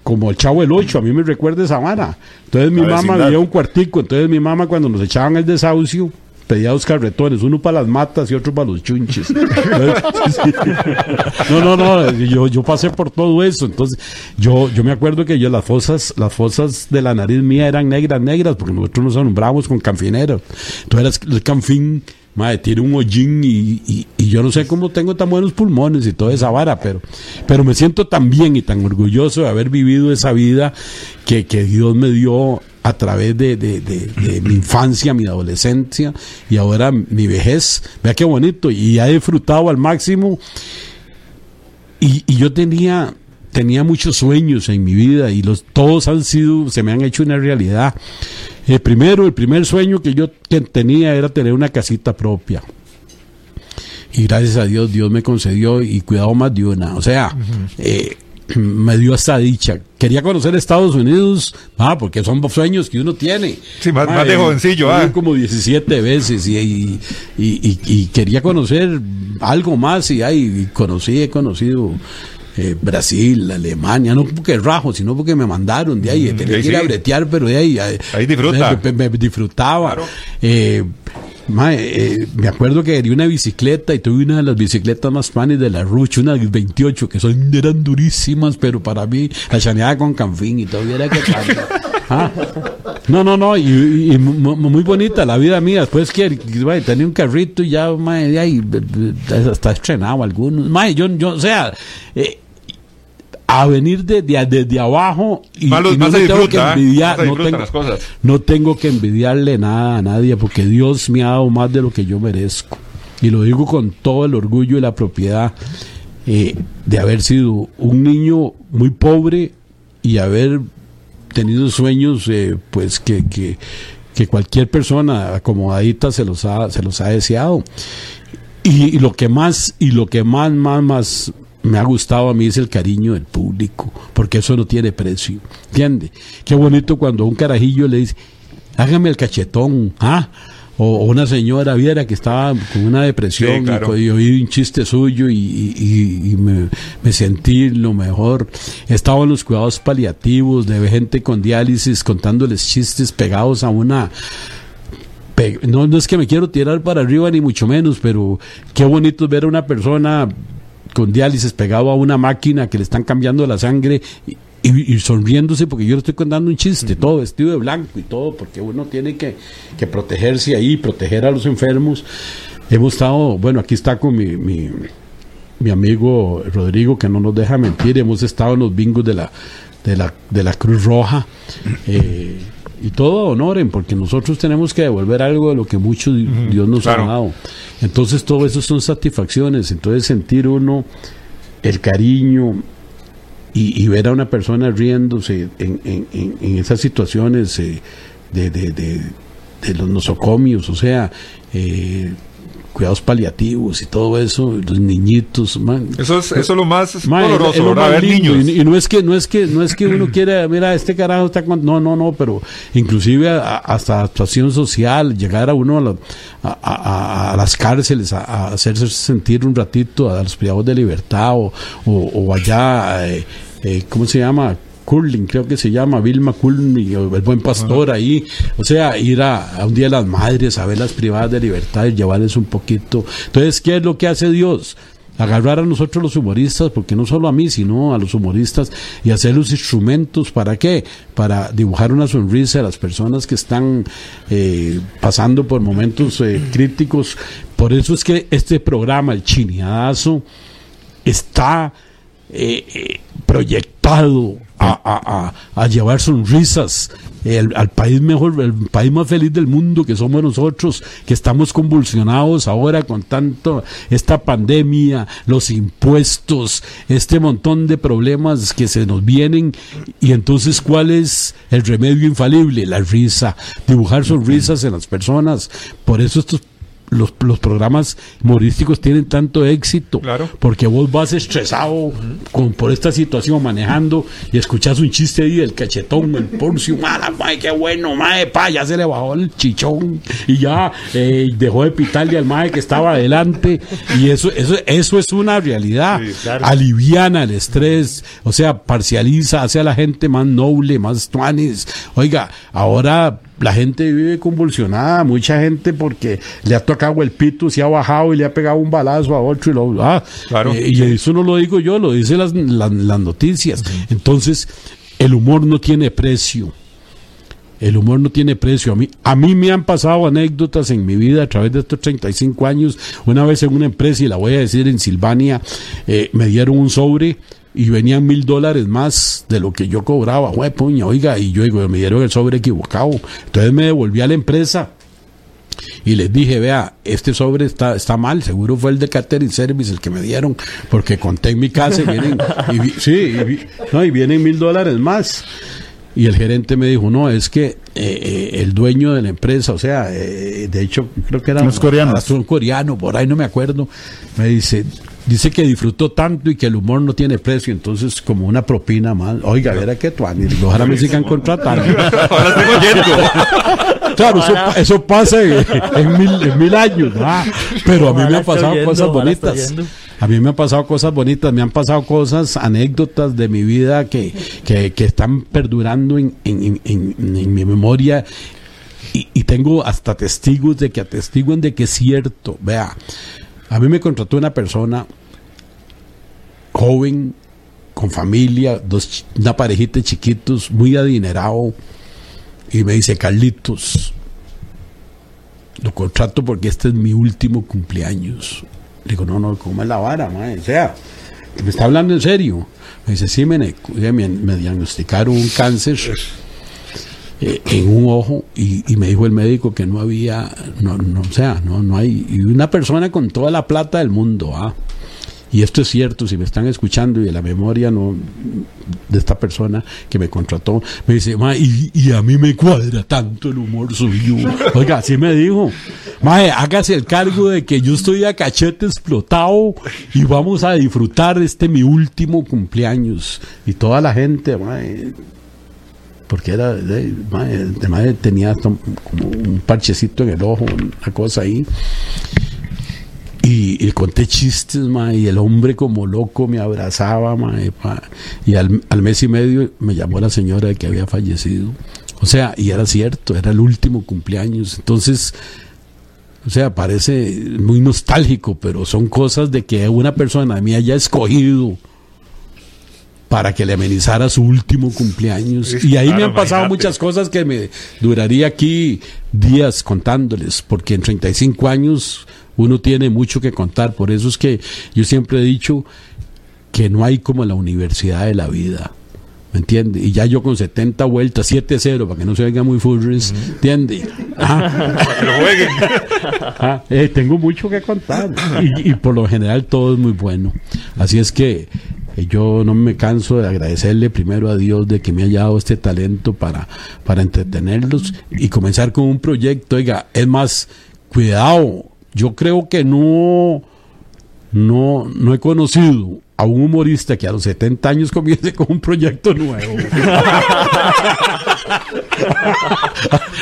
como el Chavo el Ocho, a mí me recuerda esa vara. Entonces mi mamá vivía un cuartico, entonces mi mamá cuando nos echaban el desahucio, pedía dos carretones, uno para las matas y otro para los chunches. *laughs* no, no, no, yo, yo pasé por todo eso, entonces yo, yo me acuerdo que yo las fosas, las fosas de la nariz mía eran negras, negras, porque nosotros nos alumbrábamos con canfinero. Entonces era el canfín Madre, tiene un hollín y, y- yo no sé cómo tengo tan buenos pulmones y toda esa vara, pero, pero me siento tan bien y tan orgulloso de haber vivido esa vida que, que Dios me dio a través de, de- mi infancia, mi adolescencia y ahora mi vejez. Vea qué bonito y he disfrutado al máximo y, y yo tenía tenía muchos sueños en mi vida y los todos han sido se me han hecho una realidad el primero el primer sueño que yo tenía era tener una casita propia. Y gracias a Dios Dios me concedió y cuidado más de una. O sea eh, *clears throat* me dio esta dicha. Quería conocer Estados Unidos ah porque son sueños que uno tiene. Sí, más- más de eh, jovencillo, ah. como 17 veces y, y, y- y- quería conocer algo más y, y conocí, he conocido eh, Brasil, Alemania, no porque rajo, sino porque me mandaron de ahí, tenía ahí que ir a bretear, pero de ahí, Ahí disfruta. me, disfrutaba. Claro. Eh, mae, eh, me acuerdo que quería una bicicleta y tuve una de las bicicletas más fanes de la Ruch, una 28, que son, eran durísimas, pero para mí, la chaneada con canfín y todavía era que tanto. *laughs* Ah. No, no, no, y, y- y mu- mu- muy bonita la vida mía. Después que mae, tenía un carrito y ya, mae, de ahí, hasta estrenado algunos. Mae, yo, yo, o sea, eh, a venir de, de, desde abajo y, no tengo que ¿eh? envidiar, no tengo, las cosas. no tengo que envidiarle nada a nadie porque Dios me ha dado más de lo que yo merezco. Y lo digo con todo el orgullo y la propiedad eh, de haber sido un niño muy pobre y haber tenido sueños eh, pues que, que, que cualquier persona acomodadita se los ha, se los ha deseado. Y, y lo que más, y lo que más, más, más me ha gustado a mí es el cariño del público, porque eso no tiene precio. ¿Entiende? Qué bonito cuando un carajillo le dice, hágame el cachetón, ¿ah? O, o una señora viera que estaba con una depresión Sí, claro. y, oí un chiste suyo y, y- y- y me, me sentí lo mejor. Estaba en los cuidados paliativos de gente con diálisis contándoles chistes pegados a una no, no es que me quiero tirar para arriba ni mucho menos, pero qué bonito ver a una persona con diálisis pegado a una máquina que le están cambiando la sangre y, y- y sonriéndose porque yo le estoy contando un chiste, todo vestido de blanco y todo, porque uno tiene que, que protegerse ahí, proteger a los enfermos. Hemos estado, bueno, aquí está con mi, mi, mi amigo Rodrigo, que no nos deja mentir, hemos estado en los bingos de la, de la, de la Cruz Roja. eh, y todo honoren, porque nosotros tenemos que devolver algo de lo que mucho di- Dios nos claro. ha dado. Entonces, todo eso son satisfacciones. Entonces, sentir uno el cariño y, y ver a una persona riéndose en, en- en- en esas situaciones eh, de, de- de- de los nosocomios, o sea, eh, cuidados paliativos y todo eso, los niñitos, man. Eso es, eso es lo más doloroso, es lo más Ver niños. Y, y no es que no es que no es que uno quiera mira este carajo está con... no no no pero inclusive a- hasta actuación social llegar a uno a, la- a- las cárceles a, a hacerse sentir un ratito a los privados de libertad o, o, o allá eh, eh, cómo se llama Curling, creo que se llama Vilma Curling, el buen pastor ahí, o sea, ir a, un día de las madres a ver las privadas de libertad y llevarles un poquito. Entonces, ¿qué es lo que hace Dios? agarrar a nosotros los humoristas, porque no solo a mí, sino a los humoristas, y hacer los instrumentos, ¿para qué? Para dibujar una sonrisa a las personas que están eh, pasando por momentos eh, críticos. Por eso es que este programa, el Chineadazo, está eh, eh, a, llevar sonrisas al país mejor, el país más feliz del mundo que somos nosotros, que estamos convulsionados ahora con tanto esta pandemia, los impuestos, este montón de problemas que se nos vienen. Y entonces cuál es el remedio infalible, la risa, dibujar sonrisas en las personas, por eso estos los, los programas humorísticos tienen tanto éxito. Claro. Porque vos vas estresado con, por esta situación manejando y escuchas un chiste ahí del cachetón, el porcio, mala, mae, qué bueno, mae, pa, ya se le bajó el chichón y ya eh, dejó de pitarle al mae que estaba adelante. Y eso, eso, eso es una realidad. Sí, claro. Aliviana el estrés, o sea, parcializa, hace a la gente más noble, más tuanis. Oiga, ahora la gente vive convulsionada, mucha gente porque le ha tocado el pito, se ha bajado y le ha pegado un balazo a otro y lo ah, Claro. eh, y eso no lo digo yo, lo dicen las, las, las noticias. Entonces, el humor no tiene precio. El humor no tiene precio. A mí, a mí me han pasado anécdotas en mi vida a través de estos 35 años. Una vez en una empresa, y la voy a decir en Silvania, eh, me dieron un sobre y venían mil dólares más de lo que yo cobraba. Jue, puña, oiga, y yo digo, me dieron el sobre equivocado. Entonces me devolví a la empresa y les dije, vea, este sobre está, está mal, seguro fue el de Catering Service el que me dieron, porque conté en mi casa y vienen, y vi- sí, y, vi- no, y vienen mil dólares más. Y el gerente me dijo, no, es que eh, eh, el dueño de la empresa, o sea, eh, de hecho, creo que era Los coreanos. un coreano, por ahí no me acuerdo, me dice, dice que disfrutó tanto y que el humor no tiene precio, entonces como una propina más. Oiga, verá que tú, ojalá me sigan contratando. *laughs* Ahora estoy oyendo. Claro, eso, eso pasa en, en mil, en mil años, ¿verdad? Pero a mí me han pasado cosas bonitas. A mí me han pasado cosas bonitas, me han pasado cosas, anécdotas de mi vida que, que, que están perdurando en, en, en- en mi memoria y, y tengo hasta testigos de que atestiguan de que es cierto. Vea, a mí me contrató una persona joven, con familia, dos, una parejita de chiquitos, muy adinerado, y me dice, Carlitos, lo contrato porque este es mi último cumpleaños. Le digo, no, no, ¿cómo es la vara, mae? O sea, me está hablando en serio. Me dice, sí, me, me, diagnosticaron un cáncer eh, en un ojo y, y me dijo el médico que no había, no, no, o sea, no, no hay, y una persona con toda la plata del mundo, ah. Y esto es cierto, si me están escuchando y de la memoria no de esta persona que me contrató, me dice, ma, y, y a mí me cuadra tanto el humor suyo. *laughs* Oiga, así me dijo, mae, hágase el cargo de que yo estoy a cachete explotado y vamos a disfrutar este mi último cumpleaños. Y toda la gente, mae, porque era, de, mae, de mae tenía como un parchecito en el ojo, una cosa ahí. Y, conté chistes, ma, y el hombre como loco me abrazaba, ma, y, al, mes y medio me llamó la señora que había fallecido. O sea, y era cierto, era el último cumpleaños. Entonces, o sea, parece muy nostálgico, pero son cosas de que una persona me haya escogido para que le amenizara su último cumpleaños. Sí, y ahí me han pasado imagínate. muchas cosas que me duraría aquí días contándoles, porque en 35 años uno tiene mucho que contar. Por eso es que yo siempre he dicho que no hay como la universidad de la vida. ¿Me entiende? Y ya yo con 70 vueltas, 7-0, para que no se oiga muy furries, ¿entiende? *laughs* Jueguen. *laughs* Ah, eh, tengo mucho que contar y, y por lo general todo es muy bueno. Así es que yo no me canso de agradecerle primero a Dios de que me haya dado este talento para, para entretenerlos y comenzar con un proyecto. Oiga, es más, cuidado, yo creo que no, no, no he conocido a un humorista que a los 70 años comience con un proyecto nuevo. *laughs*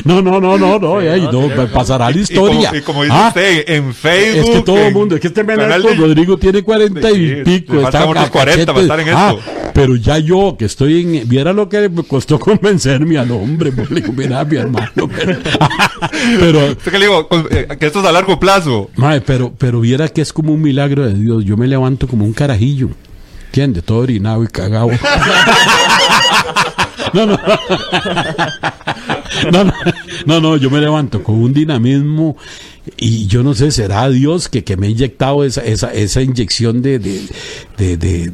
no, no, no, no, no, ey, no, pasará la historia. Y como, y como dice Ah, usted, en Facebook. es que todo el mundo, es que este de- Rodrigo tiene 40 y Sí, pico. está a 40 para estar en Ah, esto. pero ya yo, que estoy en. Viera lo que me costó convencerme al hombre. pues, le digo, mira, mi hermano. *laughs* Pero, *laughs* pero, Usted que le digo, eh, que esto es a largo plazo. mae, pero, pero viera que es como un milagro de Dios. Yo me levanto como un carajillo. ¿Entiendes? Todo orinado y cagado. No, no. No, no, no, no, yo me levanto con un dinamismo y yo no sé, será Dios que, que me ha inyectado esa, esa, esa inyección de, de, de, de-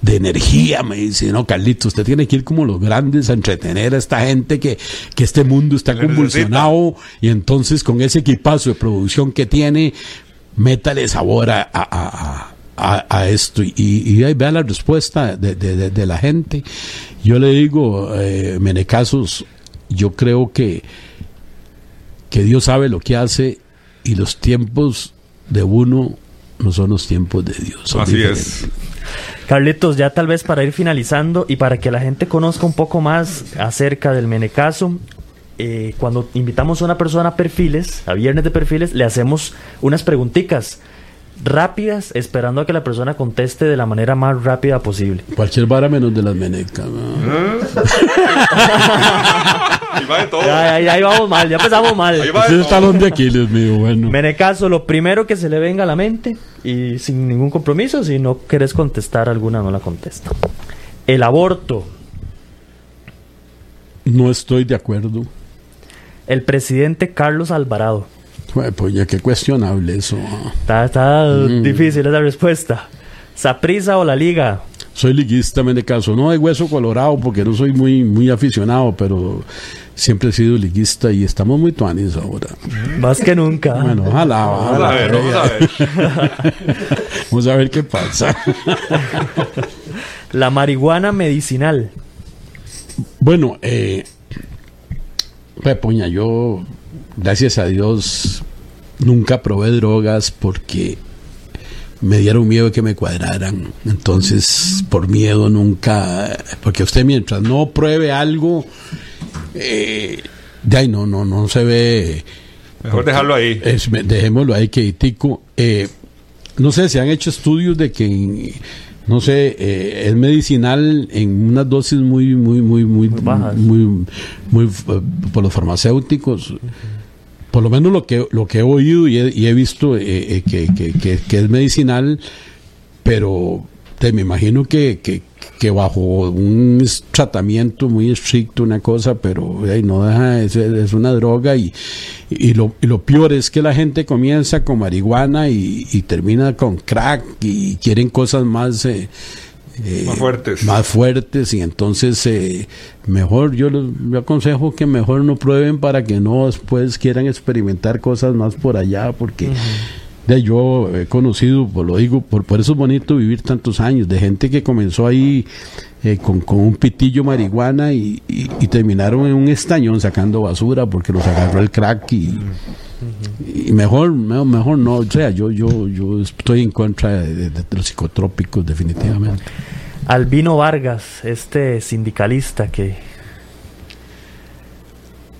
de energía, me dice, no, Carlito, usted tiene que ir como los grandes a entretener a esta gente que, que este mundo está Le convulsionado y entonces con ese equipazo de producción que tiene, métale sabor a, a- a- a- a esto y, y ahí vea la respuesta de, de- de- de la gente. Yo le digo, eh, Menecasos, yo creo que, que Dios sabe lo que hace y los tiempos de uno no son los tiempos de Dios. Así diferentes. es. Carlitos, ya tal vez para ir finalizando y para que la gente conozca un poco más acerca del Menecaso, eh, cuando invitamos a una persona a perfiles, a viernes de perfiles, le hacemos unas preguntitas rápidas, esperando a que la persona conteste de la manera más rápida posible. Cualquier vara menos de las menecas. ¿no? *laughs* Ahí va de todo. Ya, ya, ya, ahí vamos mal, ya empezamos Ahí mal. va Ese es talón de Aquiles mío, bueno. Menecaso, lo primero que se le venga a la mente y sin ningún compromiso, si no quieres contestar alguna, no la contesta. El aborto. No estoy de acuerdo. El presidente Carlos Alvarado. Pues ya qué cuestionable eso. Está, está Mm. difícil esa respuesta. ¿Saprisa o la liga? Soy liguista, me de caso. No de hueso colorado porque no soy muy, muy aficionado, pero siempre he sido liguista y estamos muy tuanis ahora. Más que nunca. Bueno, ojalá, Vamos a ojalá. ver, vamos a ver. *laughs* Vamos a ver qué pasa. La marihuana medicinal. Bueno, eh, Pepoña, yo, gracias a Dios, nunca probé drogas porque me dieron miedo de que me cuadraran. Entonces, por miedo nunca, porque usted mientras no pruebe algo, eh, de ahí no, no, no se ve. Mejor dejarlo ahí. Es- dejémoslo ahí que tico. Eh, no sé, se han hecho estudios de que, no sé, eh, es medicinal en unas dosis muy, muy, muy, muy, Muy bajas. muy, muy, eh, por los farmacéuticos. Por lo menos lo que, lo que he oído y he, y he visto eh, eh, que, que- es medicinal, pero te, me imagino que, que, bajo un tratamiento muy estricto, una cosa, pero eh, no deja, es, es una droga y, y, lo, y lo peor es que la gente comienza con marihuana y, y termina con crack y quieren cosas más... eh, Más fuertes. más fuertes y entonces eh, mejor yo les yo aconsejo que mejor no prueben para que no después quieran experimentar cosas más por allá porque de yo he conocido por lo digo por, por eso es bonito vivir tantos años de gente que comenzó ahí eh, con, con un pitillo marihuana y, y- y terminaron en un estañón sacando basura porque los agarró el crack y, y mejor me- mejor no. O sea yo yo yo estoy en contra de, de- de los psicotrópicos definitivamente. Albino Vargas, este sindicalista que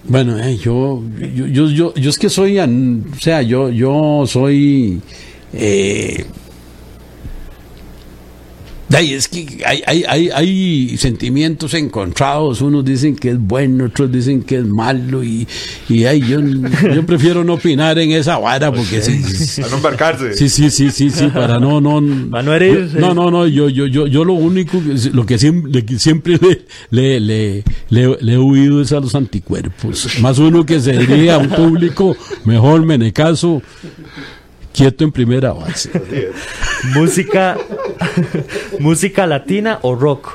Bueno, eh, yo, yo, yo, yo, yo es que soy, o sea, yo, yo soy, eh, ay, es que hay, hay, hay, hay sentimientos encontrados, unos dicen que es bueno, otros dicen que es malo y, y ay, yo, yo prefiero no opinar en esa vara porque sí, sí, A no embarcarse. Sí, sí, sí, sí, sí, para no, no, Para no herirse. No, no, no, yo, yo, yo, yo lo único, que- lo que siempre, siempre le, le, le, le- le he huido es a los anticuerpos. Más uno que se diría a un público, mejor me ne caso, quieto en primera base. música música latina o rock.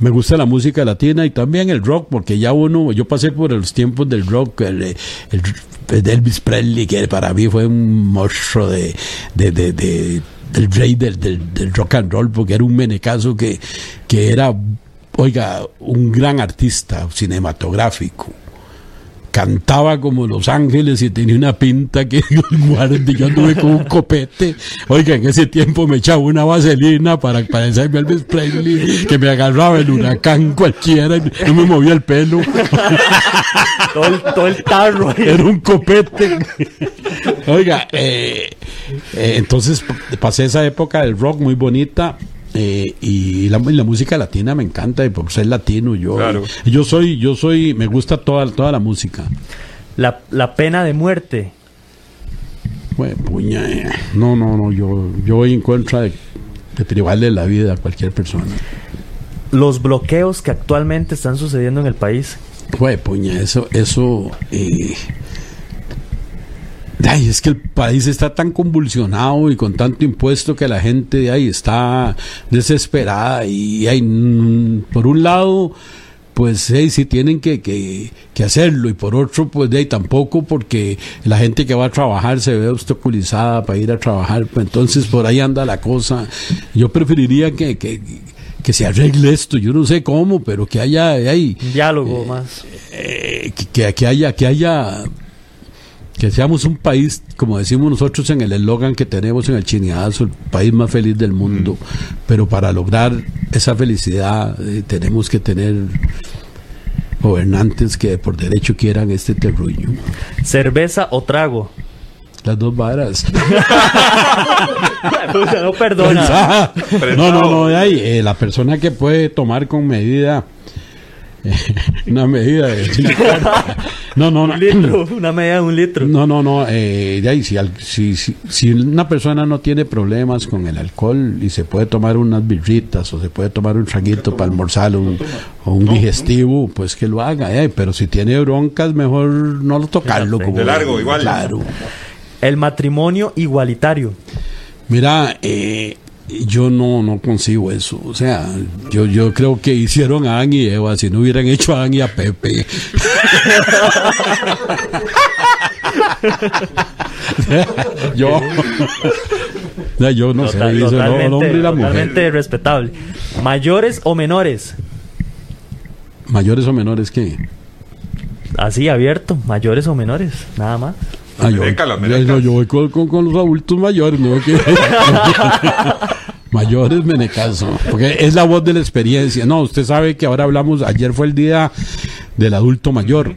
Me gusta la música latina y también el rock, porque ya uno, yo pasé por los tiempos del rock, el, el- el Elvis Presley, que para mí fue un monstruo de, de, de- de- del rey del, del- del rock and roll, porque era un menecazo que, que era, oiga, un gran artista cinematográfico. Cantaba como Los Ángeles y tenía una pinta que *laughs* guarde, yo anduve con un copete. Oiga, en ese tiempo me echaba una vaselina para parecerme a Elvis Presley, que me agarraba el huracán cualquiera y no me movía el pelo. *laughs* Todo el, todo el tarro. Era un copete. Oiga, eh, eh, entonces pasé esa época del rock muy bonita. Eh, y la, y la música latina me encanta y por ser latino yo Claro. yo soy yo soy me gusta toda toda la música La, la pena de muerte. Jue puña, eh. no no no yo yo voy en contra de, de privarle la vida a cualquier persona Los bloqueos que actualmente están sucediendo en el país. Jue, puña, eso, eso, eh, ay, es que el país está tan convulsionado y con tanto impuesto que la gente de ahí está desesperada y hay, mm, por un lado, pues hey, sí tienen que, que, que hacerlo y por otro, pues de ahí tampoco porque la gente que va a trabajar se ve obstaculizada para ir a trabajar, pues entonces por ahí anda la cosa. Yo preferiría que, que, que se arregle esto, yo no sé cómo, pero que haya, hay, diálogo más. eh, que- que haya que haya que seamos un país como decimos nosotros en el eslogan que tenemos en el chineazo el país más feliz del mundo. Pero para lograr esa felicidad eh, tenemos que tener gobernantes que por derecho quieran este terruño. Cerveza o trago. las dos varas. *laughs* No perdona. no no no de ahí. Eh, la persona que puede tomar con medida *laughs* una medida de... no, no, no. Un litro, una medida de un litro. No, no, no. Eh, de ahí, si, al- si, si, si una persona no tiene problemas con el alcohol y se puede tomar unas birritas o se puede tomar un traguito para almorzar un- o un digestivo, pues que lo haga. eh, Pero si tiene broncas, mejor no lo tocarlo. De como- largo, igual. Claro. El matrimonio igualitario. Mira, eh, yo no, no consigo eso. O sea, yo, yo creo que hicieron a Adán y Eva si no hubieran hecho a Adán y a Pepe. *laughs* yo, yo no Total- sé, hizo el hombre y la mujer. totalmente respetable. Mayores o menores. Mayores o menores que. Así, abierto. Mayores o menores. Nada más. Ah, yo, yo- merecas. no, yo voy con, con- con los adultos mayores, ¿no? Que- *laughs* mayores me caso. Porque es la voz de la experiencia. No, usted sabe que ahora hablamos, ayer fue el día del adulto mayor.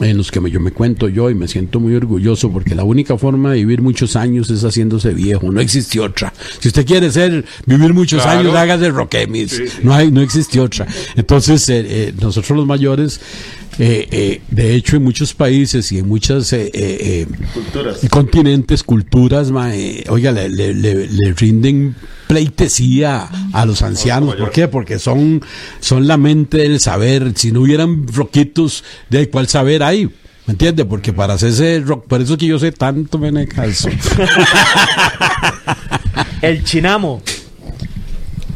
En los que me- yo me cuento yo y me siento muy orgulloso porque la única forma de vivir muchos años es haciéndose viejo, no existe otra. Si usted quiere ser vivir muchos Claro. años, hágase roquemis. Sí, sí. No hay, no existe otra. Entonces, eh, eh, nosotros los mayores, eh, eh, de hecho, en muchos países y en muchas eh, eh, eh, continentes, culturas, ma, oiga, le, le- le- le rinden pleitesía a los ancianos. ¿Por qué? Porque son, son la mente del saber. Si no hubieran roquitos, ¿de cuál saber hay? ¿Me entiende? Porque para hacerse rock, por eso es que yo sé tanto, me calzo. *laughs* El chinamo.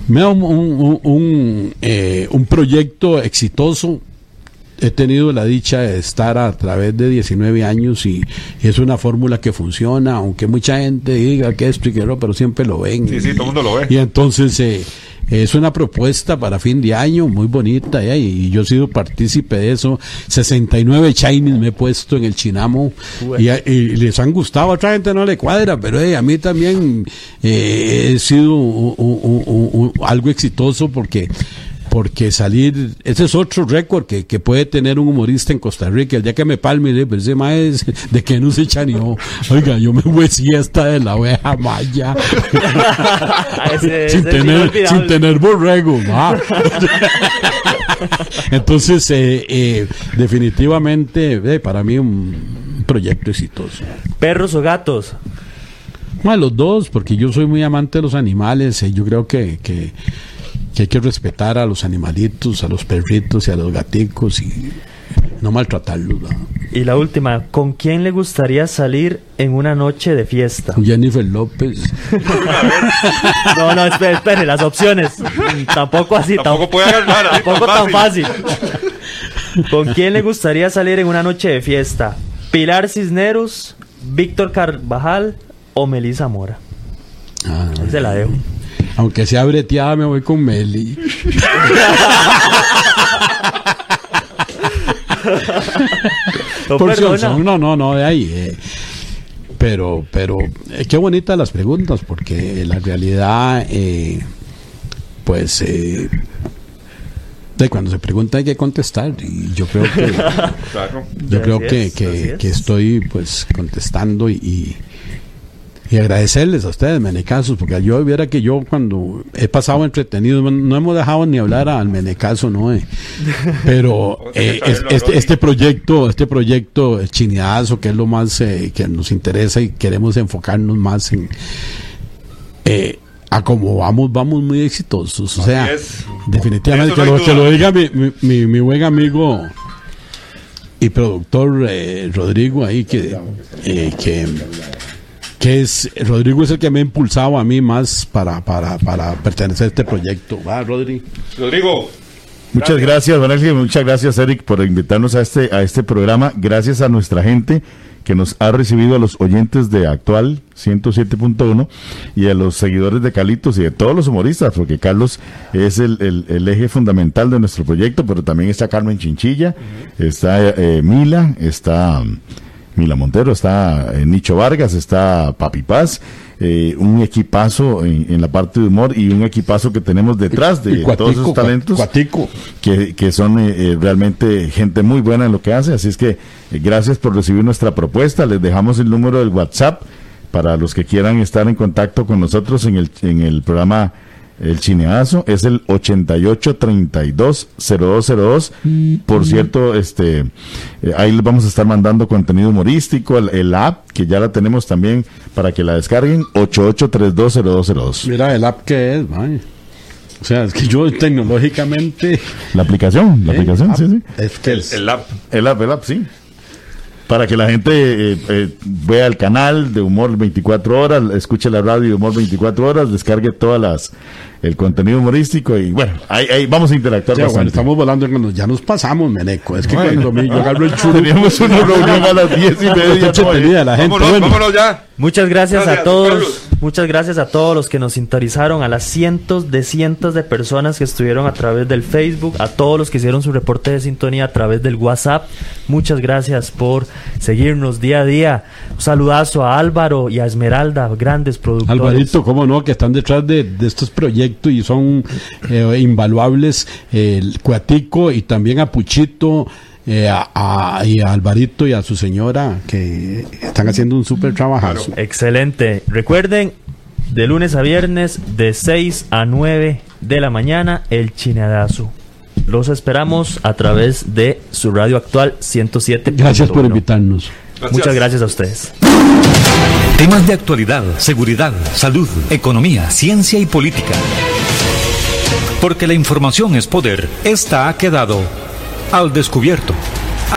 Me da un, un- un- un, eh, un proyecto exitoso. He tenido la dicha de estar a través de 19 años y, y es una fórmula que funciona, aunque mucha gente diga que esto y que no, pero siempre lo ven. Sí, sí, todo el mundo lo ve. Y entonces eh, es una propuesta para fin de año muy bonita eh, y yo he sido partícipe de eso. 69 Chinese me he puesto en el Chinamo y, a- y les han gustado. A otra gente no le cuadra, pero eh, a mí también eh, he sido algo exitoso porque porque salir, ese es otro récord que, que puede tener un humorista en Costa Rica. El día que me palme, le pero ese mae es de que no se chaneó. Oiga, yo me voy siesta de la oveja maya. *laughs* Ese- sin, ese tener, sin tener borrego. ma. Entonces, eh, eh, definitivamente, eh, para mí un proyecto exitoso. Perros o gatos. Ma, los dos, porque yo soy muy amante de los animales. eh, yo creo que, que, que hay que respetar a los animalitos, a los perritos y a los gaticos y no maltratarlos. ¿no? Y la última, ¿con quién le gustaría salir en una noche de fiesta? Jennifer López. *laughs* No, no, espere, espere, las opciones. Tampoco así, Tampoco tam- puede agarrar tampoco tan tan fácil. ¿Con quién le gustaría salir en una noche de fiesta? ¿Pilar Cisneros, Víctor Carvajal o Melissa Mora? Ah, Ahí se la dejo. Aunque sea breteada, me voy con Meli. Por son, no, no, no, de ahí. eh. Pero, pero, eh, qué bonitas las preguntas, porque la realidad, eh, pues, eh, de cuando se pregunta hay que contestar. Y yo creo que, *laughs* Claro. yo creo que, es, que, así es. que estoy, pues, contestando y, y, y agradecerles a ustedes, Menecasos, porque yo viera que yo cuando he pasado entretenido, no hemos dejado ni hablar al Menecaso, ¿no? Eh, *laughs* Pero eh, es- este, este proyecto, este proyecto el chineazo, que es lo más eh, que nos interesa y queremos enfocarnos más en eh, a cómo vamos, vamos muy exitosos. O sea, definitivamente De que lo, que diga mi, mi, buen amigo y productor Rodrigo ahí que, que que es Rodrigo es el que me ha impulsado a mí más para, para, para pertenecer a este proyecto. Va, Rodrigo. Rodrigo. Muchas gracias, Ángel, muchas gracias, Eric, por invitarnos a este, a este programa. Gracias a nuestra gente que nos ha recibido, a los oyentes de Actual 107.1 y a los seguidores de Calitos y de todos los humoristas, porque Carlos es el, el- el eje fundamental de nuestro proyecto, pero también está Carmen Chinchilla, está eh, Mila, está um, Mila Montero, está eh, Nicho Vargas, está Papi Paz. eh, un equipazo en, en la parte de humor y un equipazo que tenemos detrás de Cuatico, todos esos talentos Cuatico. que, que son eh, eh, realmente gente muy buena en lo que hace. Así es que eh, gracias por recibir nuestra propuesta. Les dejamos el número del WhatsApp para los que quieran estar en contacto con nosotros en el, en el programa el chineazo es el 88320202. Por cierto, este eh, ahí les vamos a estar mandando contenido humorístico, el, el app que ya la tenemos también para que la descarguen 88320202. Mira, el app que es, mae. O sea, es que yo tecnológicamente. La aplicación, la ¿eh? aplicación, App, sí, sí. Es que es- El app. El app, el app, sí. Para que la gente eh, eh, vea el canal de Humor 24 horas, escuche la radio de Humor 24 horas, descargue todas las el contenido humorístico y bueno, ahí, ahí vamos a interactuar sea, bueno, bastante. estamos volando, cuando ya nos pasamos, Meneco. Es que cuando me- yo agarro el churro. Teníamos una reunión a las 10 y *laughs* media. ¿no? entretenida la gente. Vámonos, bueno. vámonos ya. Muchas gracias, Gracias, a todos. Carlos. Muchas gracias a todos los que nos sintonizaron, a las cientos de cientos de personas que estuvieron a través del Facebook, a todos los que hicieron su reporte de sintonía a través del WhatsApp. Muchas gracias por seguirnos día a día. Un saludazo a Álvaro y a Esmeralda, grandes productores. Alvarito, cómo no, que están detrás de, estos proyectos y son eh, invaluables. el Cuatico y también a Puchito. Eh, a, a- y a Alvarito y a su señora que están haciendo un súper trabajazo. Excelente. Recuerden, de lunes a viernes, de 6 a 9 de la mañana, el chineadazo. Los esperamos a través de su radio actual 107. Gracias por invitarnos. Muchas gracias a ustedes. Temas de actualidad, seguridad, salud, economía, ciencia y política. Porque la información es poder, esta ha quedado al descubierto.